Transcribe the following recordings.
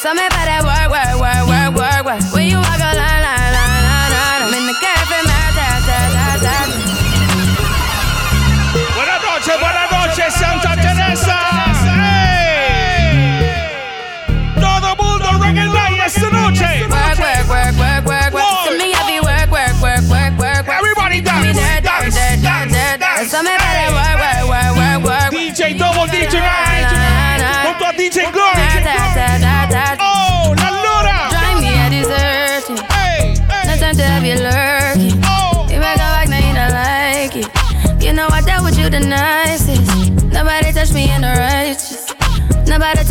Eso me para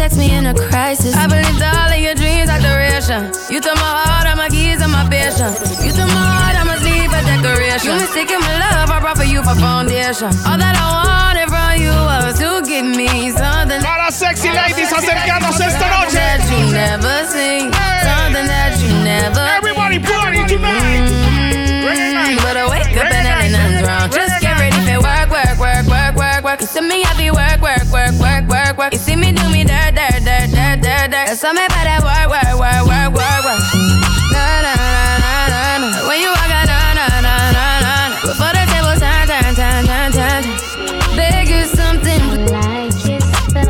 Nobody text me in a crisis. I believed all of your dreams are duration. You took my heart, all my keys, and my patience. You took my heart, I must leave a decoration. You mistaken my love, I brought for you for foundation. All that I wanted from you was to give me something. para sexy ladies acercándose esta Something noche. that you never seen. Hey. Something that you never Everybody party tonight. Mm-hmm. Reggae night. but I wake up and Reggae ain't night. wrong. Just work, work, work. You see me, I be work, work, work, work, work, work. You see me do me dirt, dirt, dirt, dirt, dirt, dirt. Eso me para work, work, work, work, work, work. Na na na na na na. When you walk out, na na na na na na. Before the table turn, turn, turn, turn, turn. Beg you something, but like it so.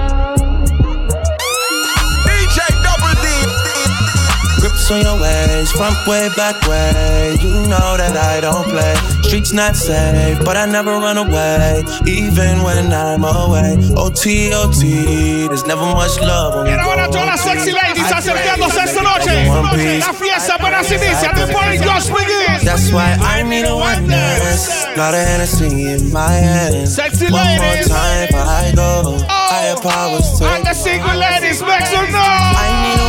DJ Double D. Grips on your ways, front way, back way. You know that I don't play. Streets not safe, but I never run away, even when I'm away. OT, OT, there's never much love when we go ahora todas las sexy ladies acercándose esta noche. one. La fiesta apenas inicia. The party just begins. That's why I need a one dance. Got a Hennessy in my hand. Sexy One more time I go. Higher Oh, powers and the single ladies make some I need a one.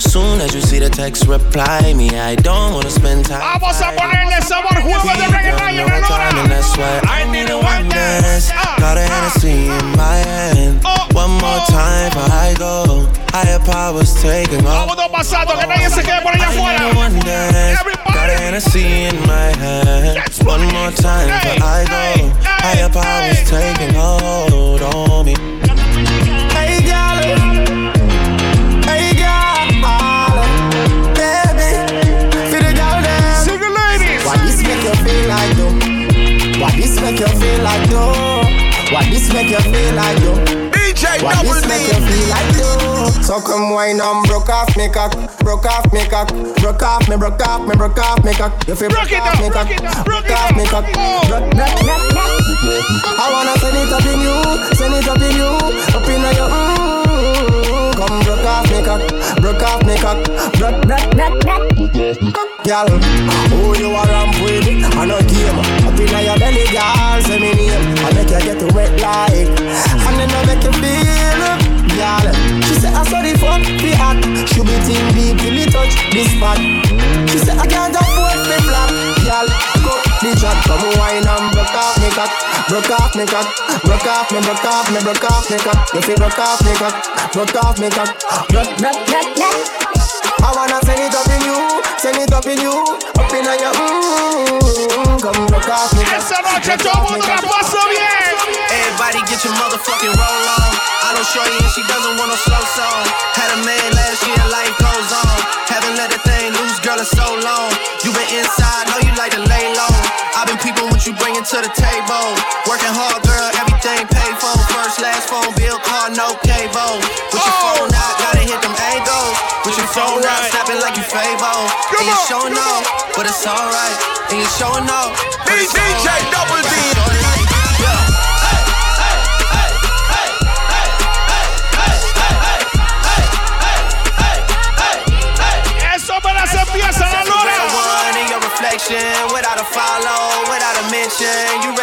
Soon as you see the text, reply me. I don't wanna spend time. Vamos a ponerle sabor juego de reggae night en el hora. And that's why I need a one dance. Uh, got a Hennessy uh. in my hand. Oh, one more oh. time before I go. Higher powers taking off. Vamos dos pasando, que nadie se quede por allá I need a afuera. Got a. Hennessy in my hand. One more time before I go. Higher powers taking hold on me. Make you feel like though? What this make you feel like though? DJ What this make you feel like though? So come wine and broke off me cock, broke off me cock, broke off me, broke off me, broke off me cock. You feel Broke off me broke cock, broke off me cock, broke. I wanna send it up in you, send it up in you, up in your mm. Come broke off me cock, broke off me cock, broke, broke, broke, broke. Girl, who you are ramp with? I no game. Up in your belly, girl, say me name. I make you get wet like, and then I make you feel. Girl, she say I saw the fuck be hot. She be team deep till it touch this spot. She say I can't afford the flap. Girl, go the chat, come wine and broke off me cock, broke off me cock, broke off me, broke off me, broke off me cock. You feel broke off me cock, broke off me cock, broke, broke, broke, broke. I wanna send it up in you, send it up in you, up in your mmm. Come broke off me cock, Esta noche todo off el me mundo la cock. pasó. Everybody get your motherfucking roll on. I don't shorty and she doesn't want no slow song. Had a man last year, life goes on. Haven't let that thing loose, girl, in so long. You been inside, know you like to lay low. I've been peeping what you bringing to the table. Working hard, it's alright. And you're showing off, it's DJ. Double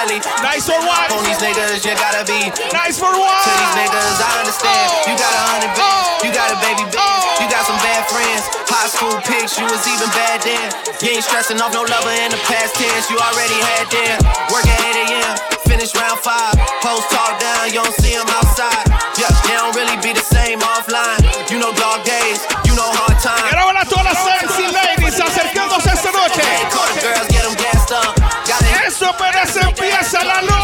connection. Nice for what? On these niggas, you gotta be. Nice for what? To these niggas, I understand. You got a hundred oh. bands, you got a baby oh. bands, you got some bad friends. High school pics, you was even bad then. You ain't stressing off no lover in the past tense, you already had them. Work at 8 a.m., finish round five. Post talk down, you don't see them outside. Yeah, they don't really be the same offline. You know dog days, you know hard times. Y ahora todas las sexy ladies acercándose esta noche. Hey, girls, get them gassed up. Got it. Eso apenas a.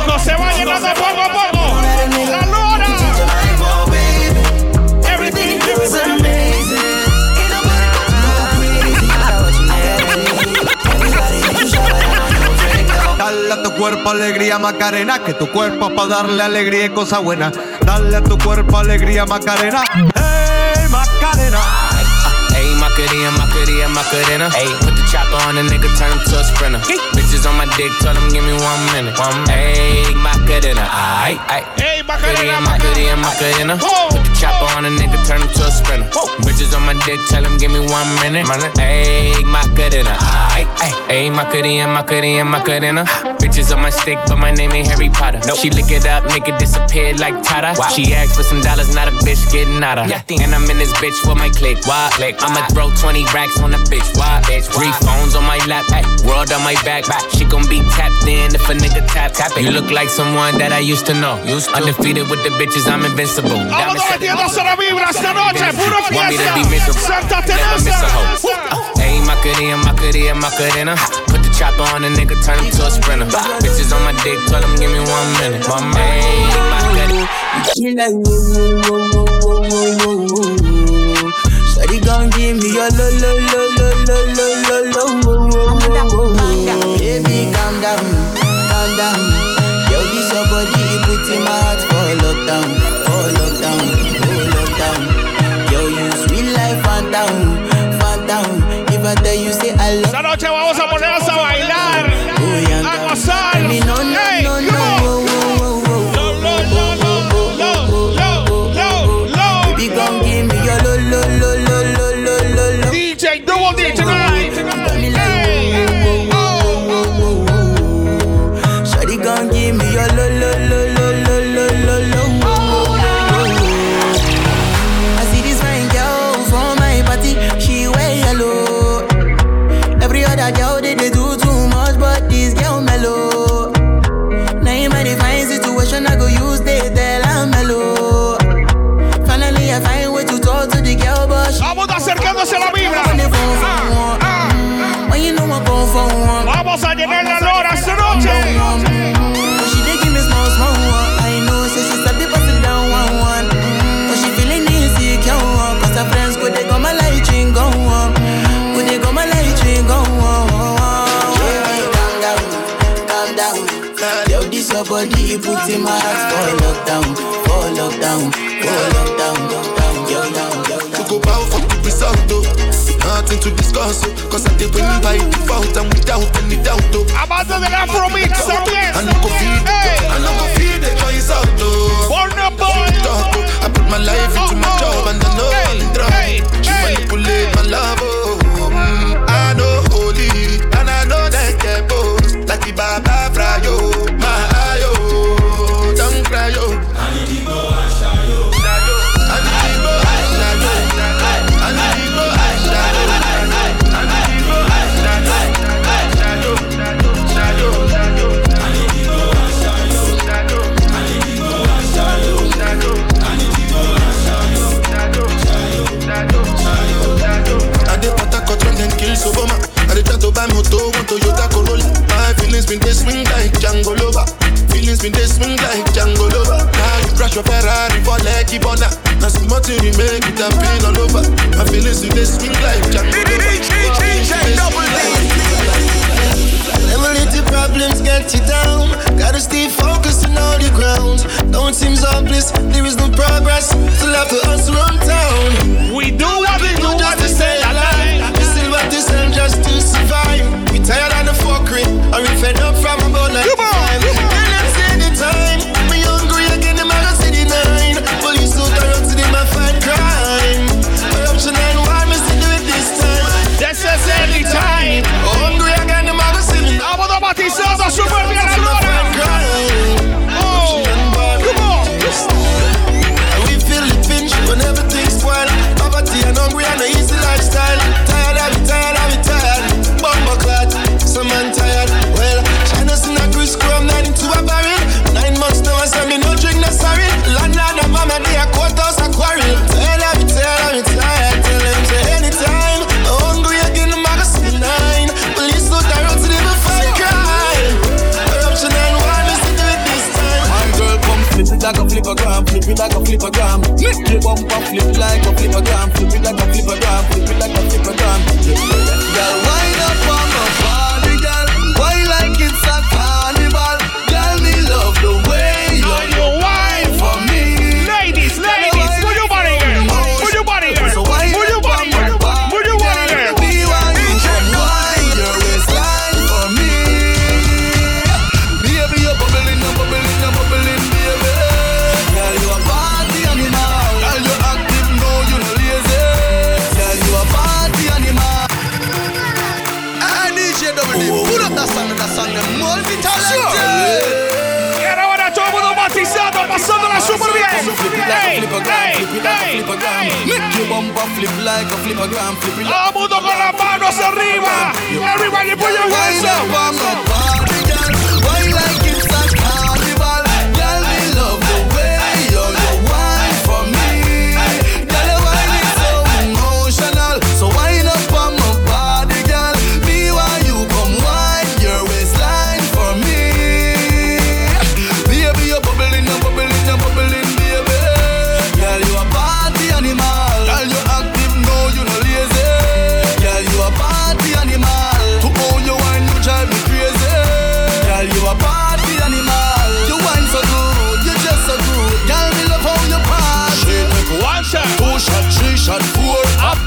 poco, se va llenando poco a poco. La lora. Everything feels amazing. Dale a tu cuerpo alegría, Macarena, que tu cuerpo para darle alegría y cosa buena. Dale a tu cuerpo alegría, Macarena. Hey, Macarena. Hey, ah, Macarena, Macarena. Macarena. Ayy, put the chopper on a nigga, turn him to a sprinter. Bitches on my dick, tell him give me one minute. One Ayy, Macarena, aight, aight. Hey, Macarena, Macarena, Macarena, Macarena. Oh. Put the chopper on a nigga, turn him to a sprinter. Bitches on my dick, tell him give me one minute. Ayy, Macarena, aight, aight. Ayy, Macarena, Macarena, Macarena. Bitches on my stick, but my name ain't Harry Potter. She lick it up, make it disappear like Tata. She asked for some dollars, not a bitch getting out of. And I'm in this bitch with my click. Why? Click. I'ma throw 20 racks racks on a bitch. Why? bitch why? Three phones on my lap, ay, world on my back. back. She gon' be tapped in if a nigga tap tap it. You look like someone that I used to know. Used to. Undefeated with the bitches, I'm invincible. Vamos metiendo vibra esta noche, puro fiesta. Santa Teresa. Hey, Macarena, Macarena, Macarena. Put the chopper on a nigga, turn him to a sprinter. Bitches on my dick, tell him give me one minute. My man, Macarena. She like, woo, woo, woo, woo, woo, woo, woo. Shawty, come give me your lo, lo la la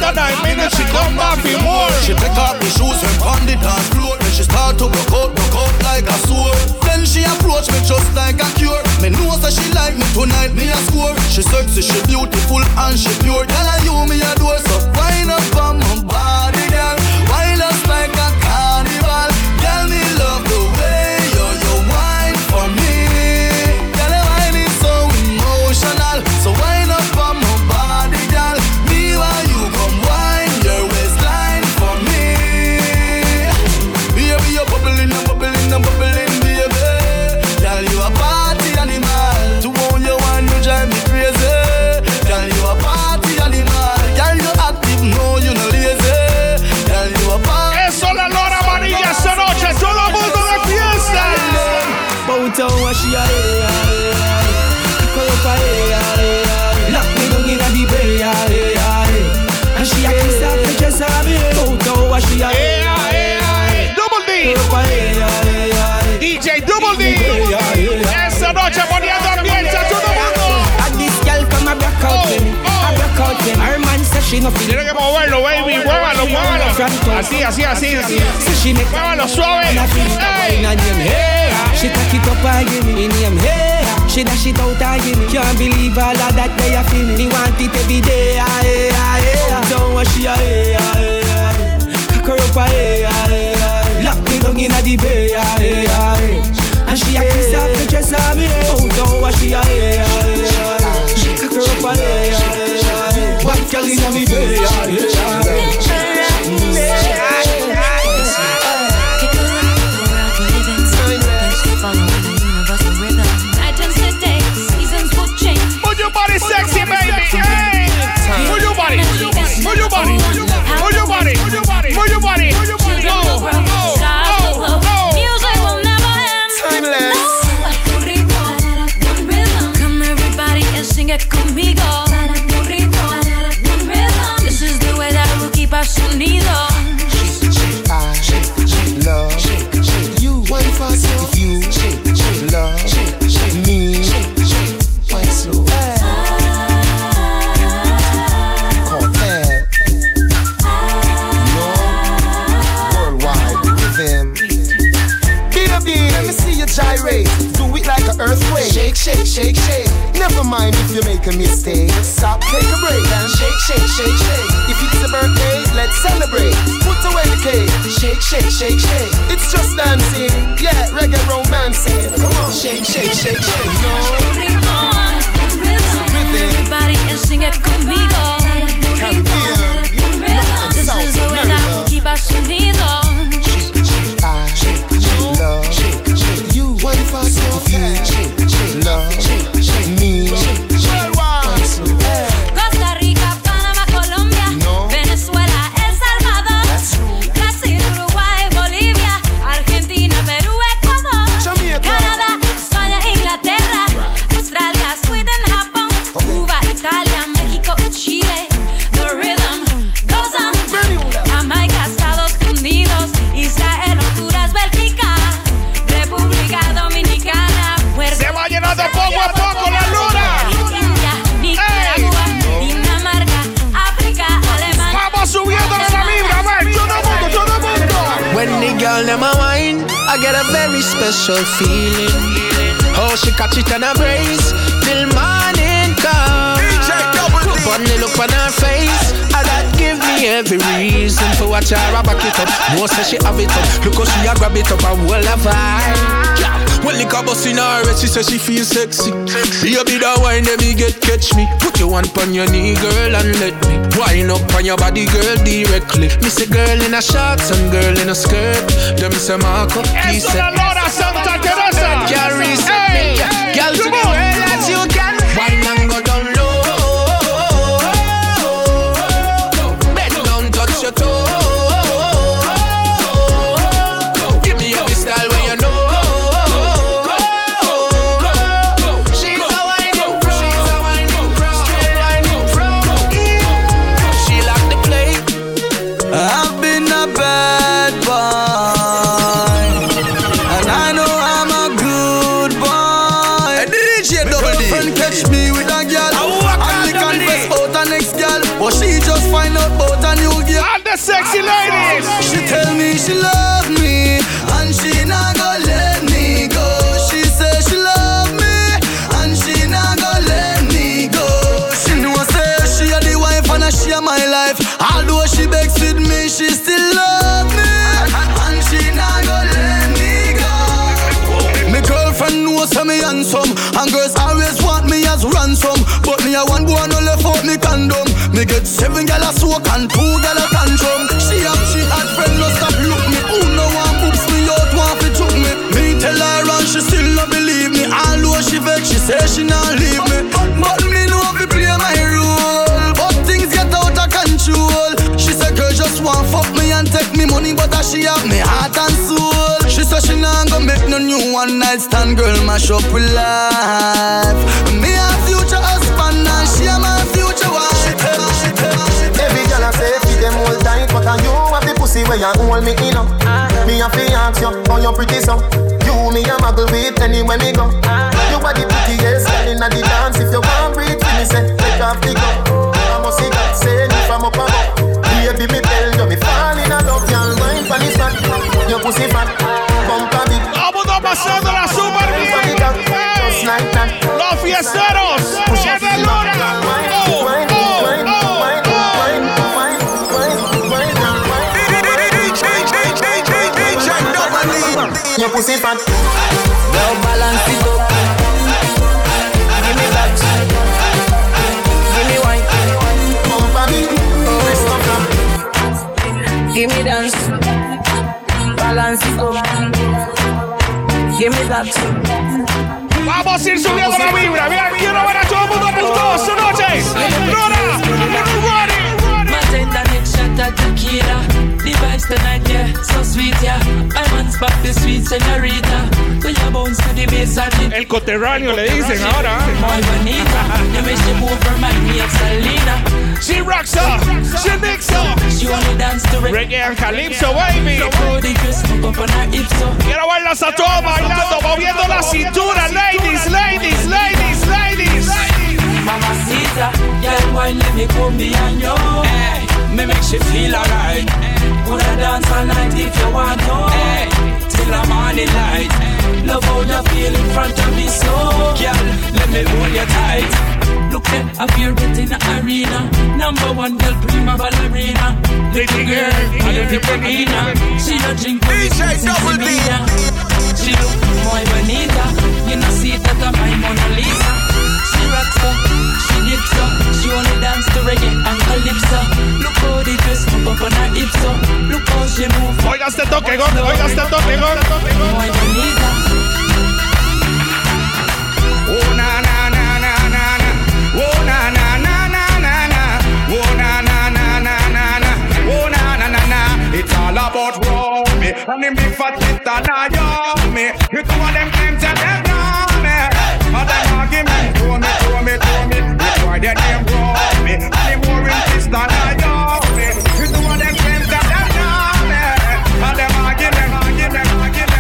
a dime minute, she come back for more. She take off the shoes and on the dance floor. Then she start to broke out, broke out like a sword. Then she approach me just like a cure. Me know that she like me tonight, me a score. She sexy, she beautiful and she pure. Tell her you me a door, so wind up on my body, girl. vino Tiene que moverlo, baby. Muévalo, muévalo. Así, así, así. así. Muévalo suave. Hey. She take it up and give me in him hair. She dash it out and give me. Can't believe all of that they are feeling. Me want it every day. Ah, eh, ah, eh. Down where she ah, eh, ah, eh. Cock her up ah, eh, ah. Lock me down inna the bay. Ah, eh, ah. And she a kiss off the dress on me. Oh, down where she ah, eh, ah. Cock her up ah, eh, ah. Girl in me belly, Body sexy, baby. Hey. Move your body. Move your body. Move your body. Move your body. Move your body. Move your body. Never mind if you make a mistake. Stop, take a break and shake, shake, shake, shake. If it's a birthday, let's celebrate. Put away the cake. Shake, shake, shake, shake. It's just dancing. Yeah, reggae romancing. Come on, shake, shake, shake, shake. No. Everybody and sing it conmigo. This is the way that we keep us unidos. love you. One for you, special feeling. Oh, she catch it and a brace till morning come. Good bunny look on her face, and that give me every reason to watch her back it up. More say she have it up, look how she a grab it up and hold her vibe. Yeah. When lick a bus in her head, she say she feel sexy. Baby, that wine, let me get catch me. Put your one on your knee, girl, and let me wind up on your body, girl, directly. Me say girl in a shorts and girl in a skirt. Them say Marco, please Eso say. la lora Santa Teresa. Girl, reset Hey, me. Girl, condom Me get seven gal a soak and two gal a tantrum. She have she had friend no stop look me. Who no one boops me out want fi choke me. Me tell her and she still no believe me. Although she vex she say she not leave me. But me know fi play my role. But things get out of control. She say girl just want fuck me and take me money But that she have me heart and soul. She say she not gonna make no new one night stand Girl mash up with life. Me a future husband hold tight, but are you have the pussy where you hold me in up. Ah. Me a fi ask you, how you pretty so? You me a muggle with anywhere me go. Ah. You are the prettiest girl inna the dance. If you want breathe, fi me say take off the gun. I must see God say you from up above. Baby me tell you me fall in love, girl wine pon this fat. Your pussy fat, bumper big. Todo mundo pasando la super bien. Just like that. Los fiesteros. Pussy fat. Well balance it up Give me that Give me wine Bumper big. Wrist up flat. Give me dance Balance it up Give me that Vamos a ir subiendo la vibra. Bien, quiero ver a todo el mundo puntuado esta noche. Luna, ready. My tender neck shot at tequila. The vibes tonight, yeah, so sweet, yeah. I want spot the sweet señorita. When you bounce to the bass and it. El coterráneo le dicen ahora. My bonita, you make she move remind me of Selena. She rocks up, she mix up. She only dance to reggae. Reggae and calypso, baby. Quiero verlas a bailando, moviendo la cintura. Ladies, ladies, ladies, ladies. Mamacita, girl, wine let me come behind you. Hey, me make she feel alright. Wanna dance all night if you want to. Hey, till the morning light. Love how you feel in front of me, so girl, let me hold you tight. Look at here in the arena. Number one girl, prima ballerina. Little girl, I love the Berlina. She don't drink DJ Double D. She look muy bonita. You know see that I'm my Mona Lisa. She rocks up, she dips up. She only dance to reggae and calypso. Look how the dress move up on her hips up. Look how she move. Oiga este toque, gordo. Oiga este toque, bonita. Oh na na na na na na. Oh na na na na na na. Oh na na na na na na. Oh na na na na. It's all about Romy and them big fat kid and Naomi. You two of them claim to them me. And them argument to me, to me, to me. Why their name Romy and them warring sister Naomi. You two of them claim to them know me. And them argument, argument, argument.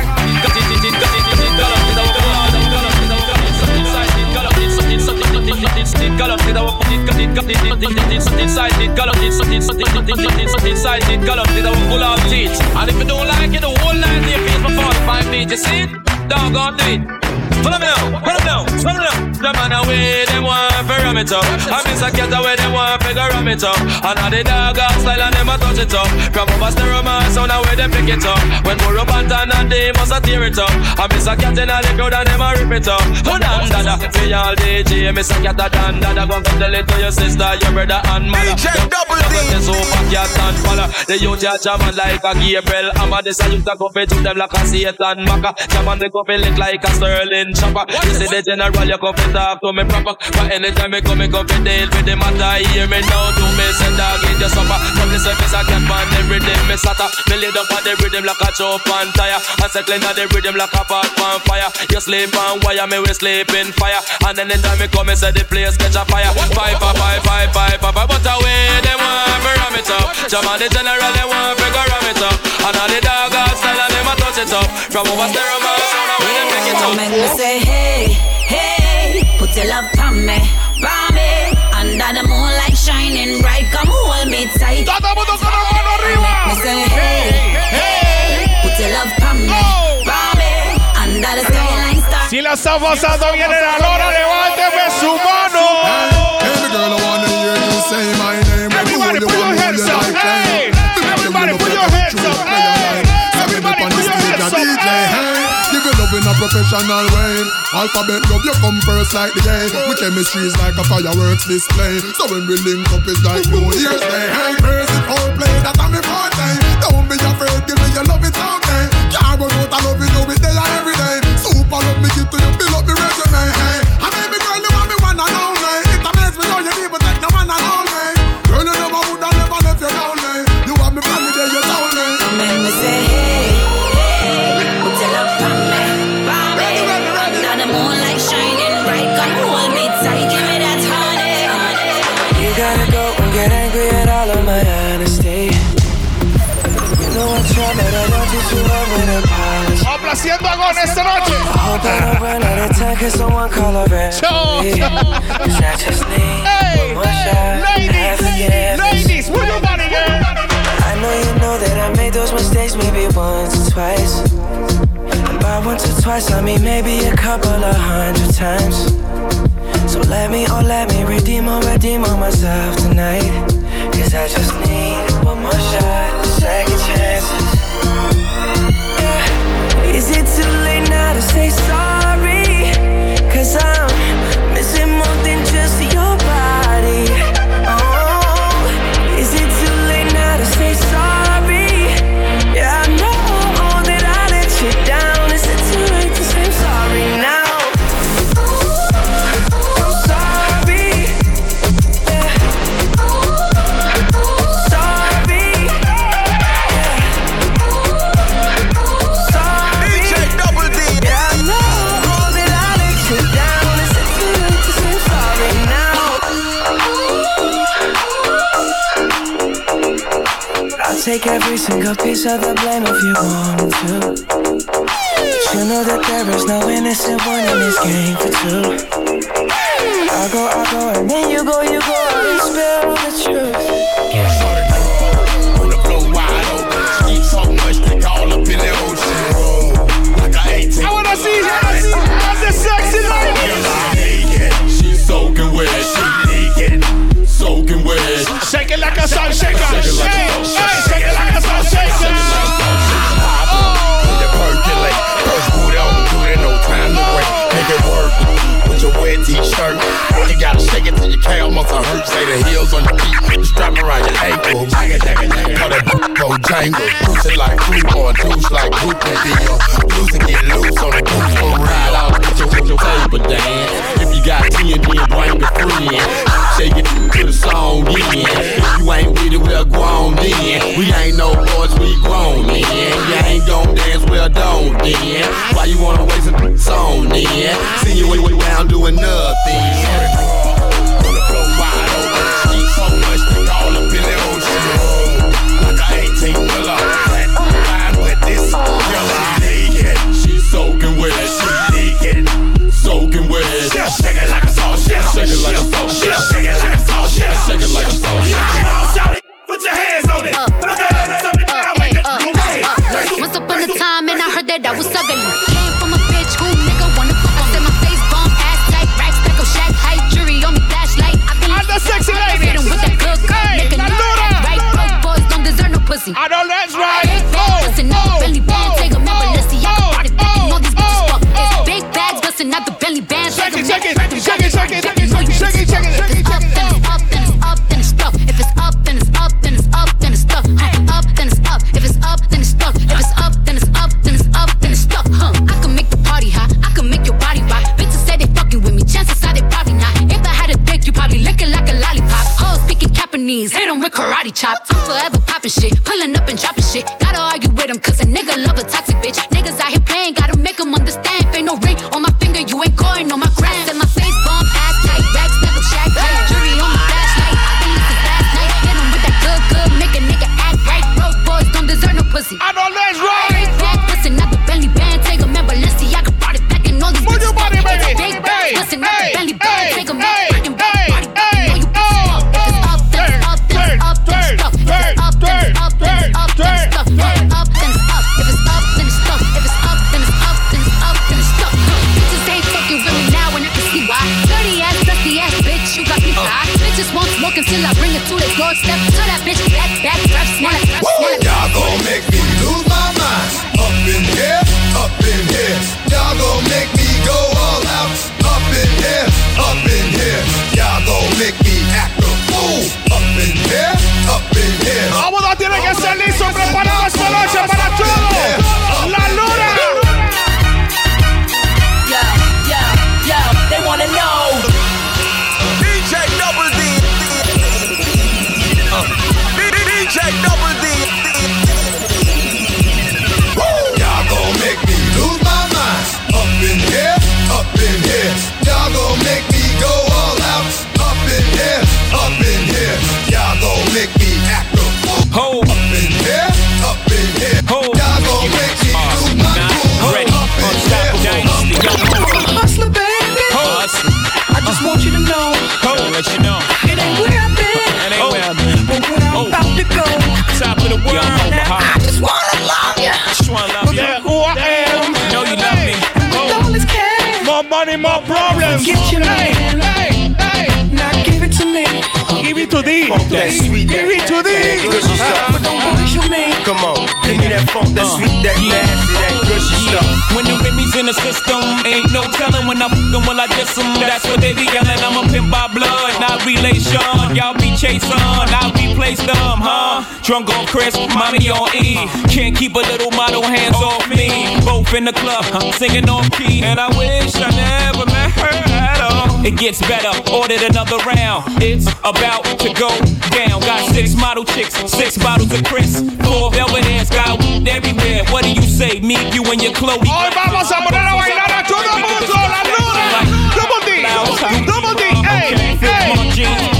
And if you don't like it, the whole night your face before the five feet, you see it? Dog on do it. Follow me now, follow me now, follow me now. The man away, them want to ram it up. I miss a cat away, them want to ram it up. And now the dog got style and them a touch it up. From over stereo man, sound away, them pick it up. When more up and down and they must a tear it up. I miss a cat in the crowd and them a rip it up. Hold on, dada, me all DJ, miss a cat a dan, dada, go and tell it to your sister, your brother and mother. DJ Double D. The super cat and follow. The youth ya jamming like a Gabriel. I'm a this a youth a go to them like a Satan Maka. Jamming the lick like a Sterling chopper. You see the general, you come fit talk to me proper. But anytime me come, me come fit deal with the matter. Hear me now, do me send dog in your supper. From the surface, I get man the rhythm, me slaughter. Me lay down on the rhythm like a chop on tire. I circling on the rhythm like a pot on fire. You sleep on wire, me we sleep in fire. And then anytime me come, me say the place catch a fire. Five, five, five, five, five, five, but away them want to ram it up. Jam on the general, they want to ram it up. And all the dog style and them a touch it up. From over stereo, man, sound away them pick it up. Make me say hey, hey, put your love on me, on me. Under the moonlight shining bright, come hold me tight. Todo el mundo con la mano arriba. Make me say hey, hey, put your love on me, on me. Under the skyline star. Si la está pasando bien en la lora, levánteme su mano. Baby girl, I wanna hear you say my name. Everybody put your hands up. Hey, everybody put your hands up. Hey, everybody put your hands up. Hey, give you love in a professional way. Alphabet love, you come first like the day. We chemistry is like a fireworks display. So when we link up, it's like New Year's Day. Hey, crazy foreplay, that's how me forte. Don't be afraid, give me your love, run out of time, cause someone call a referee. Cause I just need Hey, one shot. ladies, forgiveness. ladies, move your body, girl. I know you know that I made those mistakes maybe once or twice. And by once or twice, I mean maybe a couple of hundred times. So let me, oh, let me redeem or redeem on myself tonight. Cause I just need one more shot, second chances. Yeah. Is it too late now to say sorry? Cause take every single piece of the blame if you want to. But you know that there is no innocent one in this game for two. I'll go, I'll go, and then you go, you go, and spill square t-shirt. You gotta shake it till your calf muscle hurts. Say the heels on your feet, strap around your ankles. I Call that go jangle. Cruising like fruit or douche like group and deal. Losing get loose on a goose for ride out. Get your, get your table dance. If you got 10, then bring a friend. Shake it to the song, yeah well grown then. We ain't no boys, we grown then. You ain't gon' dance, well don't then. Why you wanna waste a song then? See you way, way down doing nothing. On the. Like a 18 wheeler, with Shake it like a saw, shake it like a saw, shake it like a saw, shake it like a saw. And I that was ugly. Came from a bitch who nigga wanna fuck on. Said my face bomb, ass tight, racks, stack of shack height, jury on me, flashlight. I can the sexy ladies. Hit 'em with that good Hey, nigga. la nigga Luna. act right, broke boys don't deserve no pussy. I know that's right. Big bustin' out the belly band, take 'em out Balenciaga, body packing all these bitches fuck. It's big bags, bustin' out the belly band, take it, 'em shake out it, shake it, shake it, shake it, Y'all be chasing, I replace them, huh? Drunk on Chris, mommy on E. Can't keep a little model hands off me. Both in the club, huh, singing off key. And I wish I never met her at all. It gets better, ordered another round. It's about to go down. Got six model chicks, six bottles of Chris. Four velvet hands, got weed everywhere. What do you say? Me, you, and your Chloe. Hoy vamos a poner a bailar a todo mundo. La luna. Double D. Double D. Hey, hey.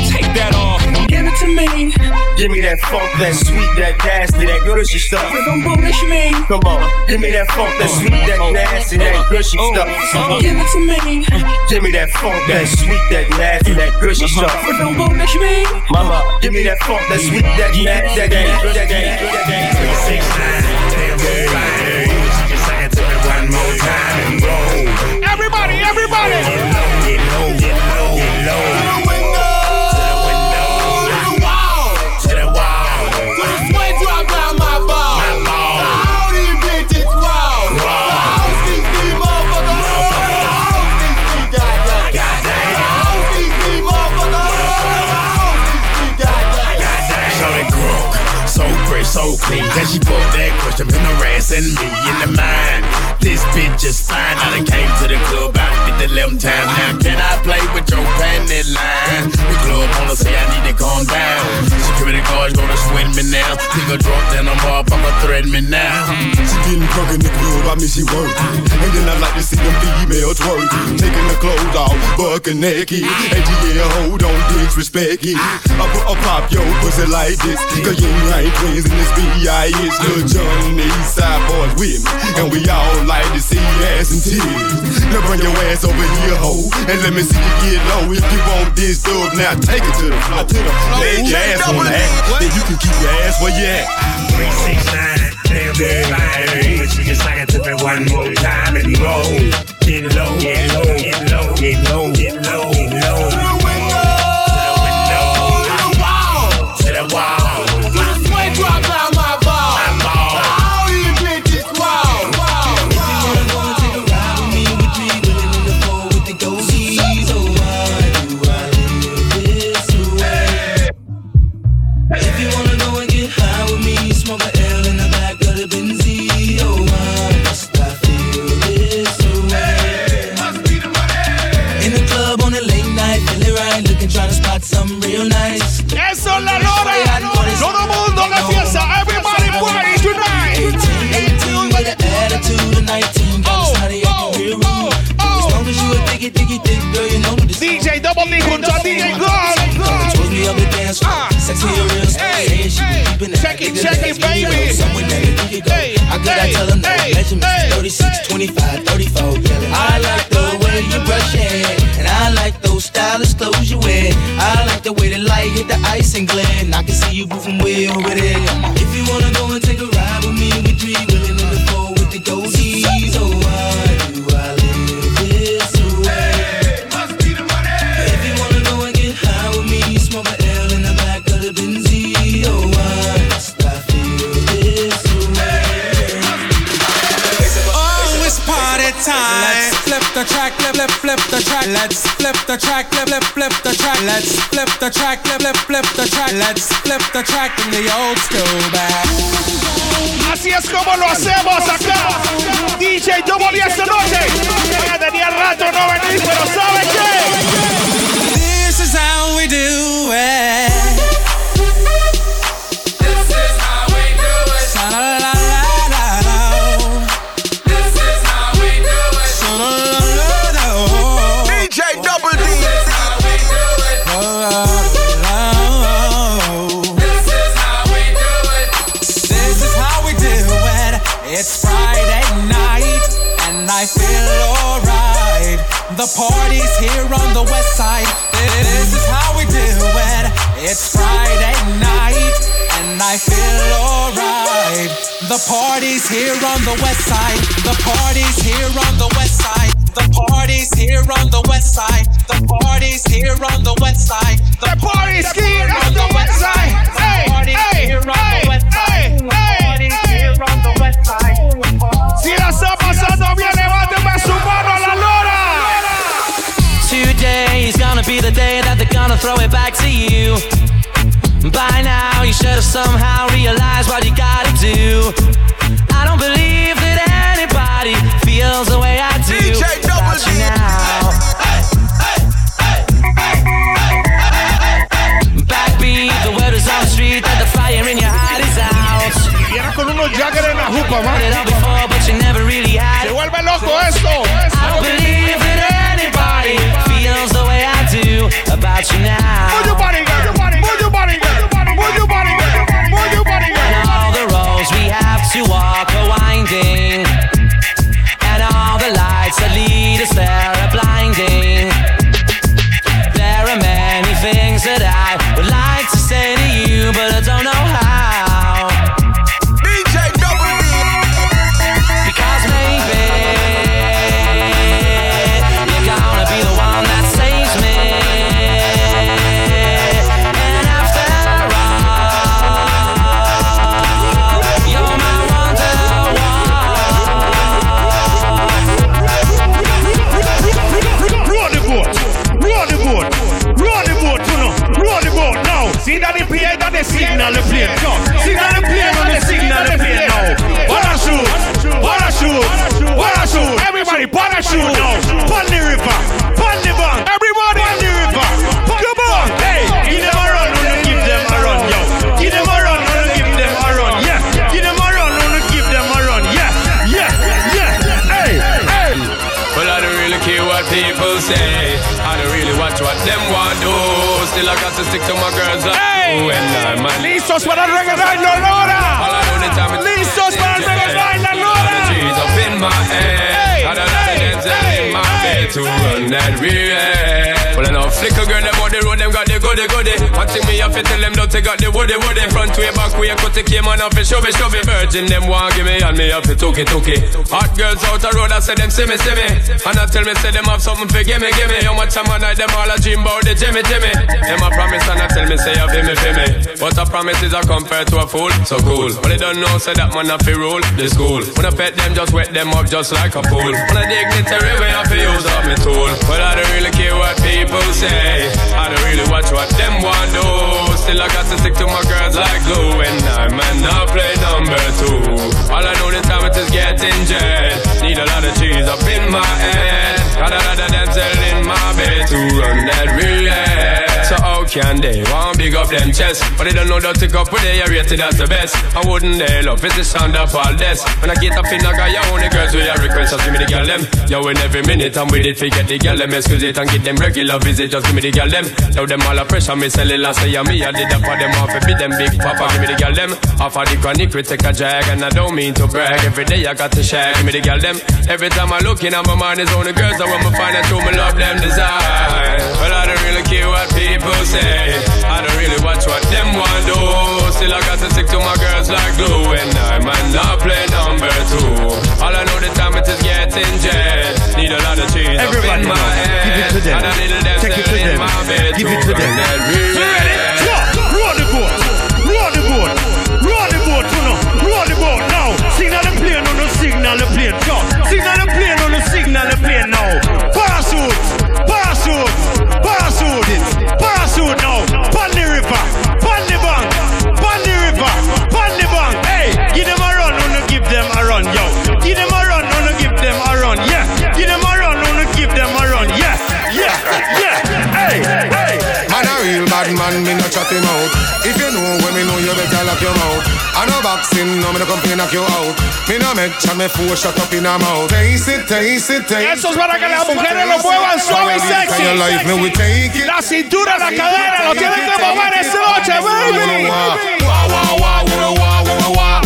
Take that. Give me. Give me that funk, that sweet, that nasty, that gushy stuff. But don't bullish me. Come on, give me that funk, that sweet, that nasty, that gushy oh, stuff. Oh, oh. Give it to me. Give me that funk, that sweet, that nasty, that gushy stuff. But don't bullish me. Mama, give me that funk, that sweet, that nasty, that that that club, I mean she. And then I like to see them females twerking. Taking the clothes off, bucking naked. And yeah, hold on, disrespect it. I put a pop yo pussy like this. Cause you ain't twins in this B.I.S. Lil Jon and the East Side boys with me. And we all like to see ass and titties. Now bring your ass over here, ho. And let me see you get low. If you want this stuff, now take it to the floor. The. Lay your ass on that. Then you can keep your ass where you at. 369, damn, damn, line. But you just like it to me one more time and roll. Get low, get low, get low, get low, get low, get low. To the Check it, check it, baby. How could I tell them that measurements 36, 25, 34. I like the way you brush your hair, and I like those stylish clothes you wear. I like the way the light hit the ice and and I can see you moving way over there. If you wanna go and take a ride with me, we three flip, flip, the track. Let's flip the track, flip, flip, flip the track. Let's flip the track, flip, flip, flip the track. Let's flip the track in the old school back. Así es como lo hacemos acá. DJ Double D esta noche. Oiga, tenía rato no venir, pero ¿sabe qué? This is how we do it. Alright. The party's here on the west side. The party's here on the west side. The party's here on the west side. The party's here on the west side. The party's here on the west side. Hey, hey, hey, hey, hey. Si la está pasando bien, levánteme su mano a la lora. Today is gonna be the day that they're gonna throw it back to you. By now, you should have somehow realized what you gotta do. Real. Well, I know flicker girl, them on the road, them got the goody goody. Thing me have to tell them, don't take out the woody woody. Front way, back way, cut the came on off it, shove it, shove it. Virgin, them want give me, and me have to took it. Hot girls out the road, I say them see me, see me. And I tell me, say them have something for give me, give me. How much time I night, them all a dream about the Jimmy, Jimmy. Them a promise, and I tell me, say you feel me, feel me. But a promise is a compared to a fool, so cool. But they don't know, say that man a fi rule the school. When I pet them, just wet them up just like a pool. When I dignitary way, I fi use up my tool. But I don't really care what people say. I don't really watch what them want do. Still I got to stick to my girls like glue. And I man not play number two. All I know the time it is getting jet. Need a lot of cheese up in my head. Got a lot of Denzel in my bed to run that real. So how can they want big up them chest? But they don't know that take up with they are rated as the best. I wouldn't they love it's the sound of all this. When I get up in, I got your only girls with your request, just give me the girl them. Yo, in every minute I'm with it, forget the girl them. Excuse it and get them regular visit, just give me the girl them. Tell them all the pressure, me sell it last year, me I did that for them off, be them big papa, give me the girl them. Off of the chronic, we take a drag, and I don't mean to brag. Every day I got to share, give me the girl them. Every time I look in, I'm a man, is only girls, I want me find out who me love them design. Well, I don't really care what people say. I don't really watch what them want do. Still I got to stick to my girls like glue, and I man not play number two. All I know the time it is getting jet. Need a lot of cheese Everybody up in my head. give it to them. And a little Take it to them. Give it to them. Ready? The boat. Roll the boat. Roll the boat, you know. Roll the boat now. Signal the plane on the signal the plane. Go. Signal the plane on the signal the plane now. I no me no come play knock you out. Me no me fool shut up in a mouth. Taste it, taste it, taste it. Eso es para que las mujeres lo muevan suave y sexy. La cintura, la cadera, lo tienen que mover esta noche, baby. Wah, wah, wah, wah, wah, wah, wah.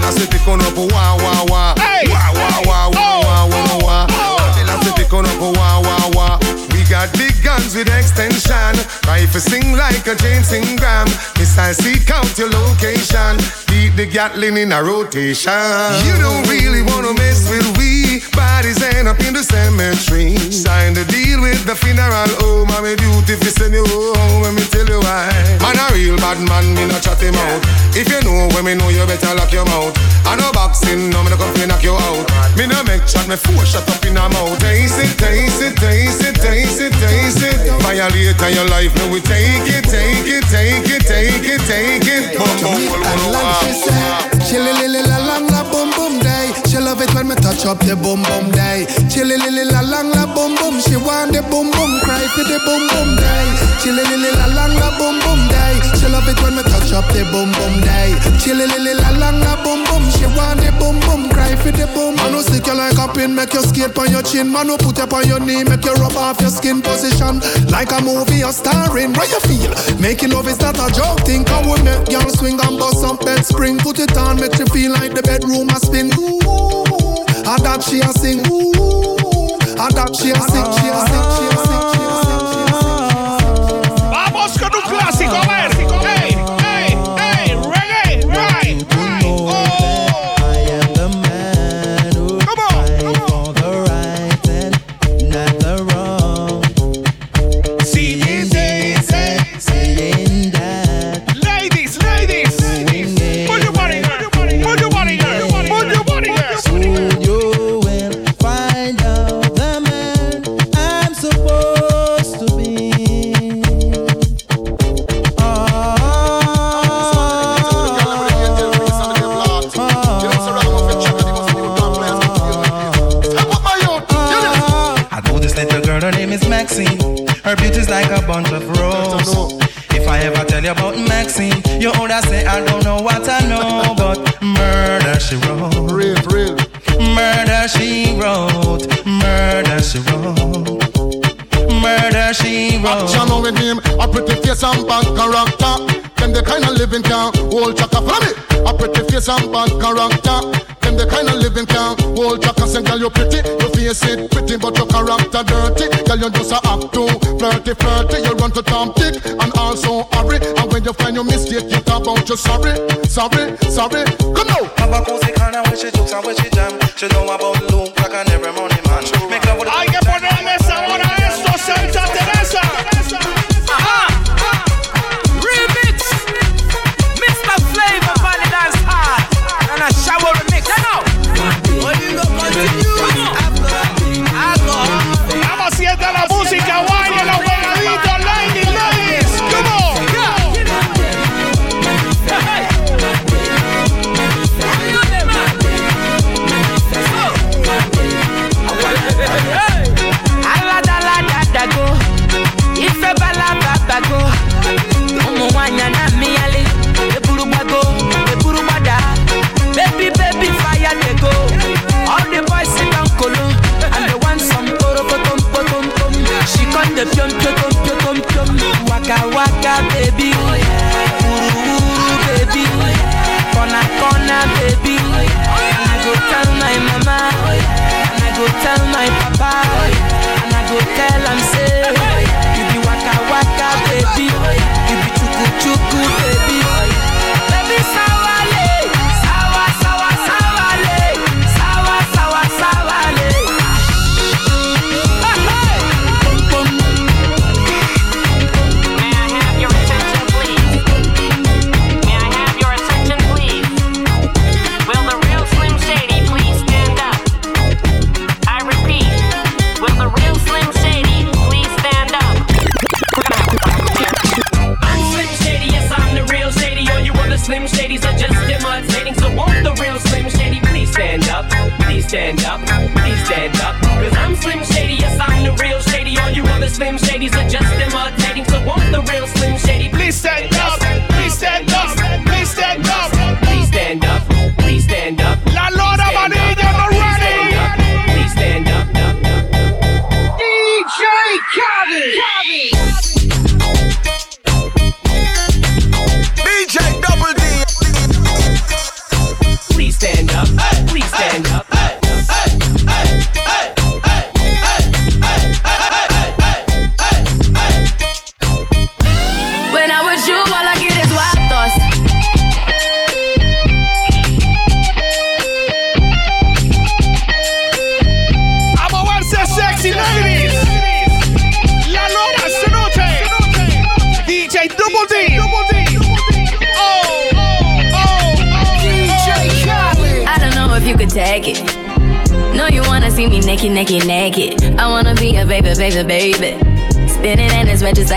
La city con up, wah, wah, wah. Wah, wah, wah, wah, wah, wah, wah. La city con up, wah, wah, got big guns with extension. Rifle sing like a James Ingram. Missile seek out your location. Keep the Gatling in a rotation. You don't really wanna mess with we. Bodies end up in the cemetery. Sign the deal with the funeral home. I'm a duty if you send you home. Let me tell you why. Man a real bad man, me not chat him out. If you know when me know, you better lock your mouth. I no boxing, no me no come fi knock you out. Me no make chat, me four shut up in a mouth. Taste it, taste it, taste it, taste it, taste it. Violate on your life, me we take it, take it, take it, take it, take it. Bum bum bum bum bum. Chilly lily la lang la boom boom day. Love it when me touch up the boom boom day. Chilly lily la lang la boom boom. She want the boom boom cry for the boom boom day. Chilly lily la lang la boom boom day. She love it when me touch up the boom boom day. Chilly lily la lang la boom boom. She want the boom boom cry for the boom. Man who stick you like a pin, make you skate on your chin. Man who put you on your knee, make you rub off your skin position. Like a movie you're starring. Where you feel? Making love is not a joke. Think how we make girl swing and bust some bed spring. Put it on, make you feel like the bedroom a spin. Ooh, and that she a sing. Ooh, and that. She a sing. She a sing. She a sing. She a sing. Vamos con un clásico, a ver. Would say I don't know what I know, but murder she wrote. Real, real. Murder she wrote. Murder she wrote. Murder she wrote. Action with him, a pretty face and bad character. Them the kind of living can hold chaka for me. A pretty face and bad character. Them the kind of living can hold chaka. Say, girl, you pretty, your face it pretty, but your character dirty. Girl, you just a act too flirty, flirty. You run to Tom Dick and also Harry. When you find your mistake, you talk about you sorry, sorry, sorry. Come now. Have a cozy corner where she jokes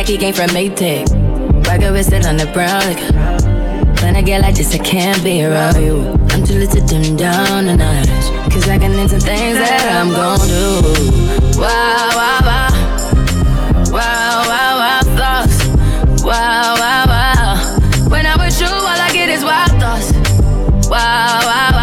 like he came from Maytag. Rocket with still on the brown liquor. When I get like this, I can't be around you. I'm too little to dim down a notch. Cause I can into things that I'm gon' do. Wow, wow, wow. Wow, wow, wow, thoughts. Wow, wow, wow. When I'm with you, all I get is wild thoughts. Wow, wow, wow.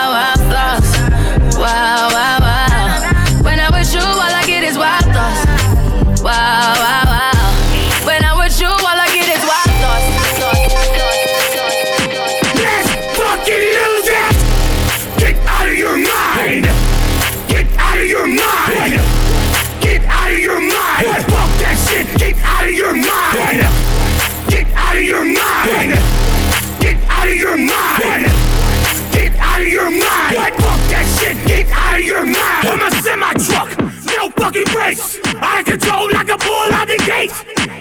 brakes. I control like a bull out the gate.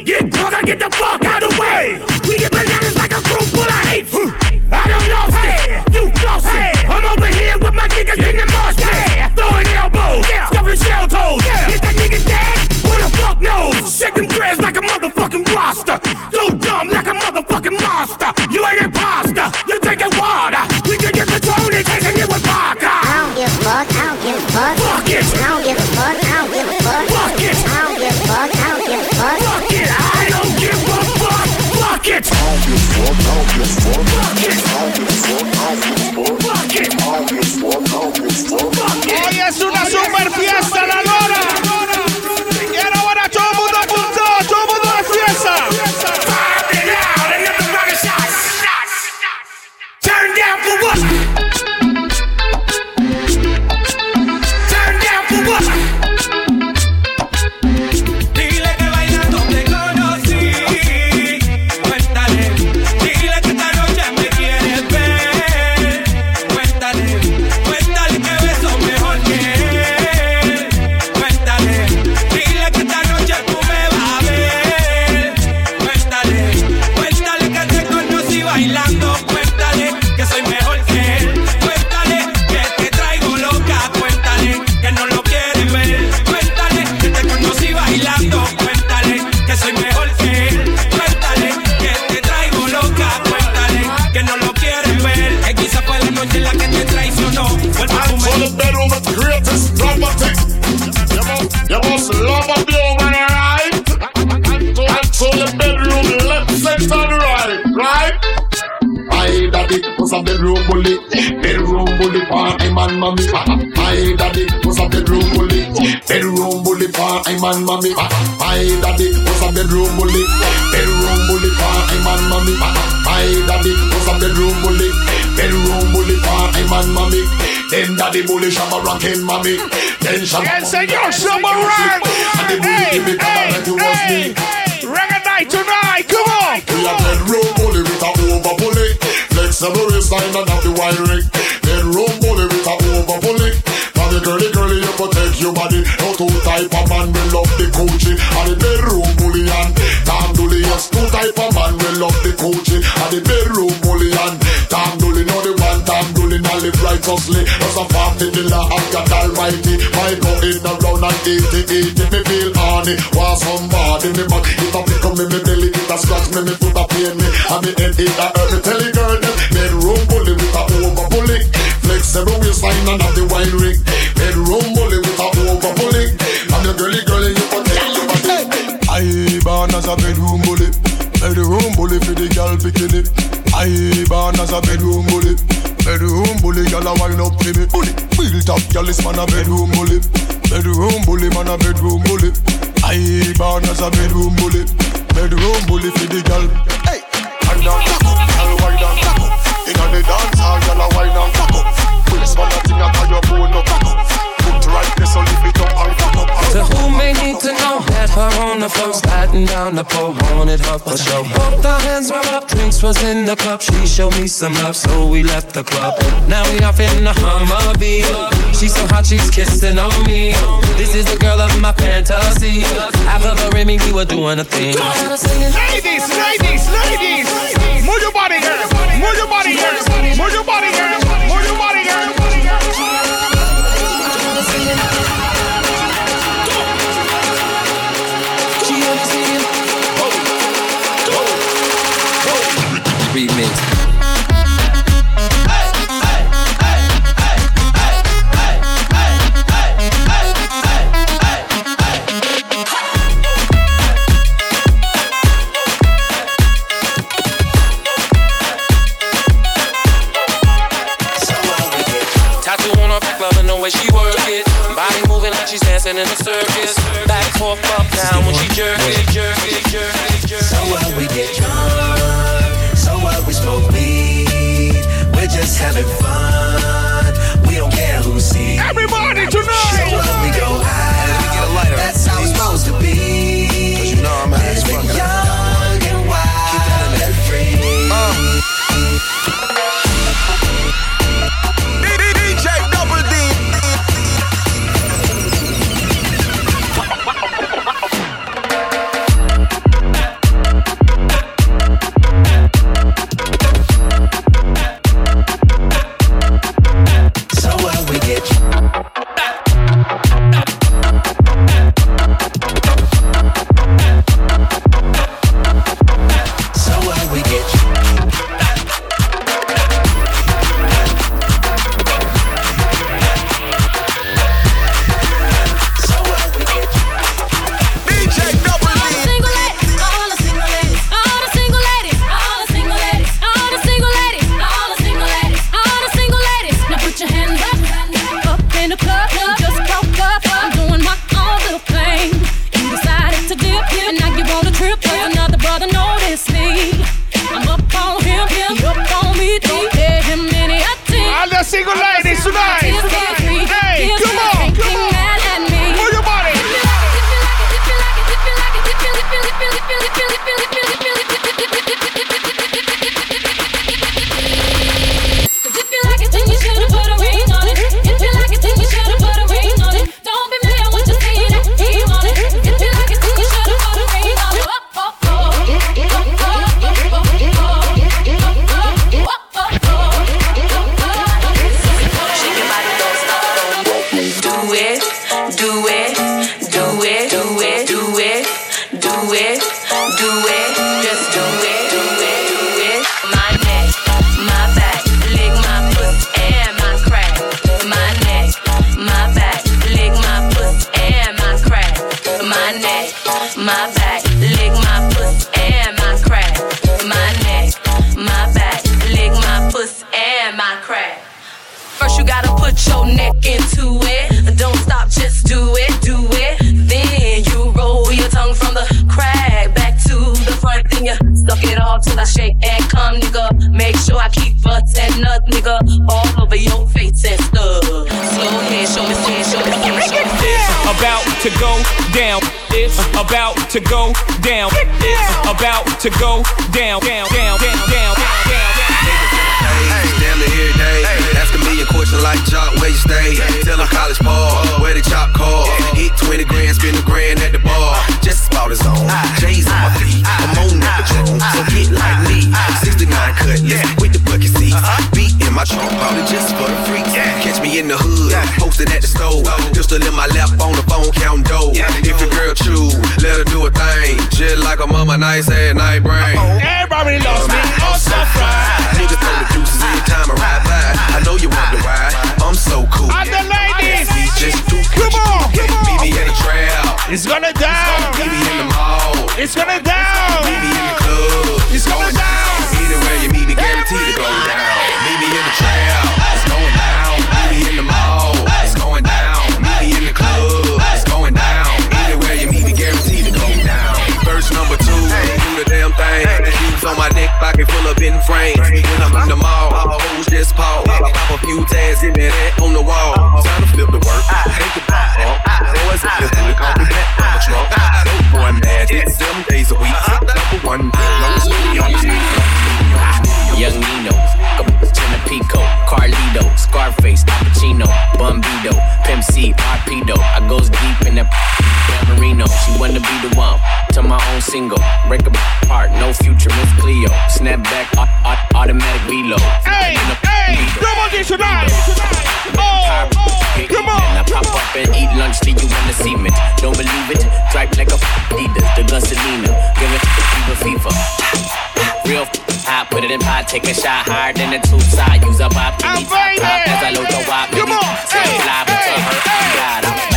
Get drunk, I get the fuck out of the way. We get bananas like a group full of apes. I don't know, hey, you lost hey. I'm over here with my niggas yeah. in the mosh pit. Hey. Throwing elbows, yeah. stuffing shell toes. Yeah. Is that nigga dead? Who the fuck knows? Shaking dreads like a motherfucking roster. So dumb like a motherfucking monster. You ain't imposter, you drinking water. We can get the and chasing it with vodka. I don't give a fuck, I don't give a fuck. Fuck it. I don't give it. Hoy es una super fiesta la My daddy was a bedroom bully, bedroom bully for him and mommy. My daddy was a bedroom bully, bedroom bully for him and mommy. My daddy was a bedroom bully, bedroom bully for him and mommy. Then daddy bully shabba rockin' mommy. Then shabba. El señor Summerrun. And the bully give me color like it was me. Reggae night tonight, come on. We a bedroom bully with a over bully. Flexible waistline and have the wide Bedroom bully with a over bully. For the girly girly you protect your body. No two type of man will love the coochie. And the bedroom bully and Tom Dooley. Yes, two type of man will love the coochie. And the bedroom bully and Tom Dooley. No the one Tom Dooley not live righteously. Just a party dealer of God Almighty. My go in around and eat it, eat it. Me feel horny. Want somebody me back. It a pick up me, me belly. It a scratch me, me foot a pain me. And me head it a hurt me. Tell the girl them. Bedroom bully with a over bully. Flexible waistline and have the wine ring. Bedroom bully with a over bully. And the girly girly you can tell you it. I born as a bedroom bully. Bedroom bully for the girl bikini. I born as a bedroom bully. Bedroom bully, girl a wine up to me. Bully, built up, girl is man a bedroom bully. Bedroom bully, man a bedroom bully. I born as a bedroom bully. Bedroom bully for the girl. Hey, and up, girl wine and. Inna the dance hall, girl a wine and cock up. A thing a tie your bone no cock up. Put right so lift it up and cock up. To who may need to know that her on the floor, sliding down the pole, wanted her for show. Both our hands were up, drinks was in the cup. She showed me some love, so we left the club. Now we off in the Humvee. She's so hot, she's kissing on me. This is the girl of my fantasy. After the Remy, we were doing a thing. Ladies, ladies, ladies. Move your body, girl. Move your body, girl. Move your body, girl. Move your body, girl. Dancing in a circus. Back, forth, up, down when she jerk it, jerk it, jerk it, jerk it. So what we get drunk, so what we smoke weed. We're just having fun. We don't care who sees. Everybody single ladies do it, about to go down. It's about to go down. Down, down, down, down, down, down. Damn it every day. Asking me a question like Joc, where you stay? Tell them College Park, where they chop call. Hit 20 grand, spend a grand at the bar. Just about his own. J's on my feet. I'm on that patrol. So get like me. 69 cutlass with the bucket seats. Uh-huh. Beat in my trunk, probably just for the freaks. Catch me in the hood, posted at the store. Pistol in my lap on the phone, counting dough. If your girl chew, let her do a thing. Shit like a mama, nice head, night brain. Oh, everybody loves me, I'm so fried. Niggas throw the deuces anytime I ride. I know you wonder why. I'm so cool. And the ladies. Just do Come on, come on. Meet me in the trail. It's gonna down. Meet me in the mall. It's gonna down. Meet me in the club. It's going down. Anywhere you meet me, guaranteed to go down. Meet me in the trail. It's going down. Meet me in the mall. It's going down. Meet me in the club. It's going down. You meet me, guaranteed to go down. Verse number two, do the damn thing. Shoes on my neck, pocket full of in frames. When I'm in the mall, all hoes just pause. Pop a few tags in there on the wall. Time to flip the work. Take the pop off. Boys, if you really call me back, I'm a trunk. Dope boy mad, it's seven days a week. Number one, long as we on the street. Young Nino, Pico, Carlito, Scarface, Al Pacino, Bumbido, Pimp C, Arpedo. I goes deep in the Marino. She wanna be the one to my own single. Break a heart, no future, Miss Cleo. Snap back, au- au- automatic reload. Hey, hey, come on, tonight. Oh, come on. And I pop up and eat lunch, leave you in see me. Don't believe it? Drive like a Adidas, the gasolina. Give it to the fever. Real hot, put it in pot, take a shot higher than the tube side. Use a pop, give me top top as I load the wop. Come on, hey, fly, but to her,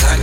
drop it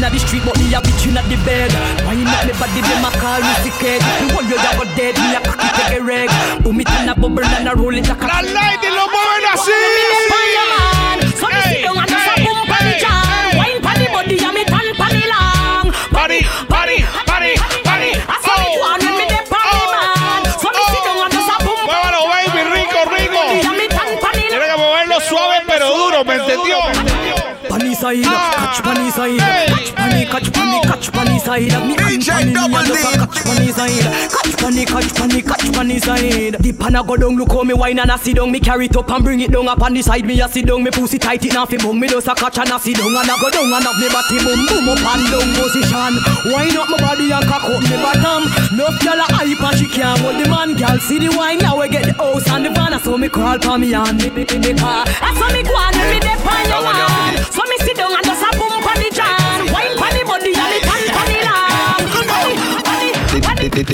Inna the street, but me a bitch the bed. Why not me body, them a call me sick. Me you dead, me a cocky take a reg. Boom it and a bubble and a roll it like a. La lady lo mueven así. So me sit down and just a boom pan the jam. Wine pan the body and me tan pan the long. Body, body, body, body. I saw me go on when me dey pan the man. So me sit down and just a boom Muévalo, baby, rico, rico. pan Tiene que moverlo suave pero duro, ¿me entendió? Pani side, catch pani side, catch pani, catch pani, catch pani side. Me hand pani, me a just a catch pani side, catch pani, catch pani, catch pani side. The pan a go down, look how me wine and a sit down. Me carry it up and bring it down up on the side. Me a sit down, me pussy tight it now fi bum. Me just a catch and a sit down and a go down and have me body boom boom up and down position. Wine up my body and cock up me bottom. No gyal a hype and she can't hold the man. Gyal see the wine now we get the house and the van. So me crawl pa me and me me me me car. I saw me go on when me dey pan your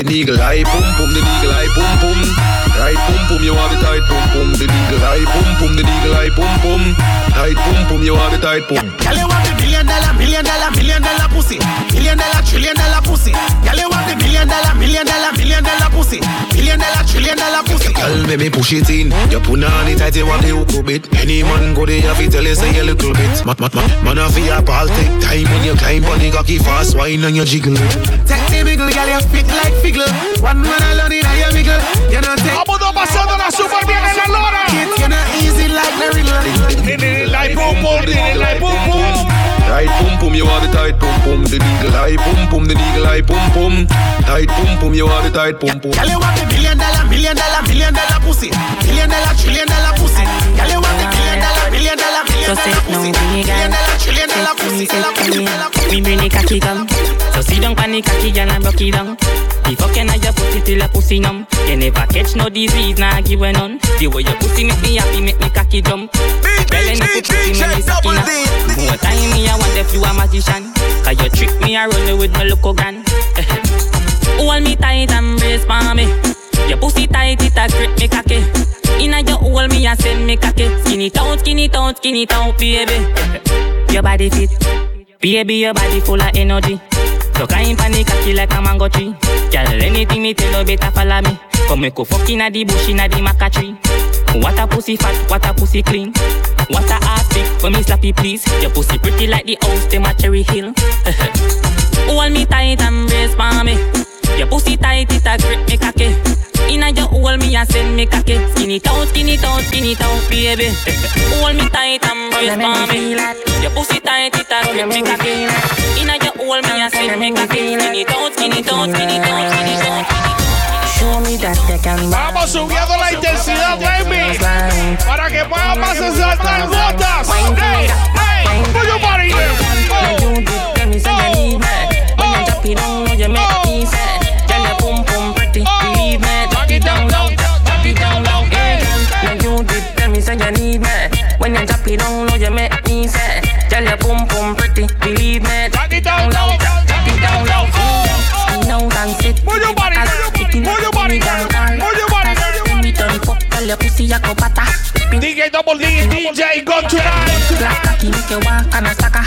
The, eagle eye pum pum, the eagle eye pum pum. Right pum pum, you want the tight pum pum. The eagle eye pum pum, the eagle eye pum pum. Tight pum pum, you want the tight pum. Girl, you want pussy. Million dollar, trillion dollar pussy. Girl, you want the million dollar, million dollar, million dollar pussy. Million dollar, trillion dollar pussy. Girl, make me push it in. You put on it tight, you want the hook a bit. Any man go there, fi tell you say a little bit. Man, man, man, man, a fi a ball take time when you climb on the cocky fast wine and you jiggle. Take the wiggle, girl, you fit like figgle. One man alone in your wiggle. You know take. Vamos dos pasándola súper bien en la lora. Kid, you know easy like the riddle. Like pum pum, like pum pum. Right pum pum, you want the tight pum pum. The eagle eye pum pum, the eagle eye pum pum. Tight pum pum, you want the tight pum pum. Girl, you want the million dollar, million dollar, million dollar pussy. Million dollar, trillion dollar pussy. Girl, you want the million dollar, million dollar, million So dollar sit pussy. down, big Million girl. trillion dollar pussy. me, Dollar sit pussy, me. dollar pussy. Bring the cocky come. So sit down pon the cocky, girl, and broke it down. The fucking of your pussy till your pussy numb. You never catch no disease, nah give a none. The way your pussy make me happy, make me cocky jump. Girl, you know pussy make me sucky now. More time me, I wonder if you a magician. Cause you trick me, I run with my local gun. Hold me tight and brace for me. Your pussy tight, it a grip me cocky. Inna your hole, me a send me cocky. Skin it out, skin it out, skin it out, baby. Your body fit, baby, your body full of energy. So kind panic cocky like a mango tree. Girl, anything me tell you better follow me. Come make go fuck inna the bush inna the maca tree. What a pussy fat, what a pussy clean. What a ass big, for me slappy please. Your pussy pretty like the house, them a cherry hill. Hold me tight and brace for me. Your pussy tight, it a grip me cocky. Inna your hole, me a send me cocky. Skin it out, skin it out, skin it out, baby. Hold me tight and brace for me. Your pussy tight, it a grip me cocky. Inna your hole, me a send me cocky. Skin it out, skin it out, skin it out, skin it out. Show me that they can Vamos subiendo la intensidad, baby. Para que pueda más saltar gotas. Hey, hey, put your body there. When you drop it down, know you make me say, Tell your boom boom pretty, believe me. Drop it down low, drop it down low. Spin out and sit. Move your body, move your body, move your body. We done fuck, tell your pussy you go butter. DJ Double D, DJ Go Tonight. Black cocky make you walk and a sucker.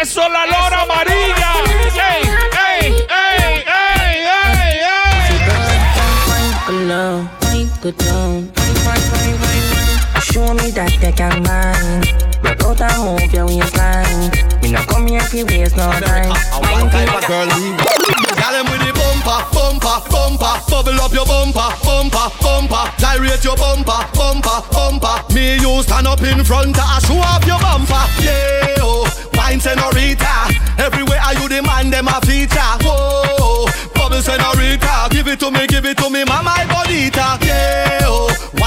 Eso la lora amarilla. Hey, hey, hey, hey, hey, hey. Good love, good love. Show me that they can mind. Rock out and move your waistline. Me not come here for waste no time. One type of girl we Got them with the bumper, bumper, bumper Bubble up your bumper, bumper, bumper Gyrate your bumper, bumper, bumper Me you stand up in front and show off your bumper. Yeah, oh, wine senorita. Everywhere are you demand them a feature. Whoa, bubble senorita. Give it to me, give it to me, mama bonita. Yeah,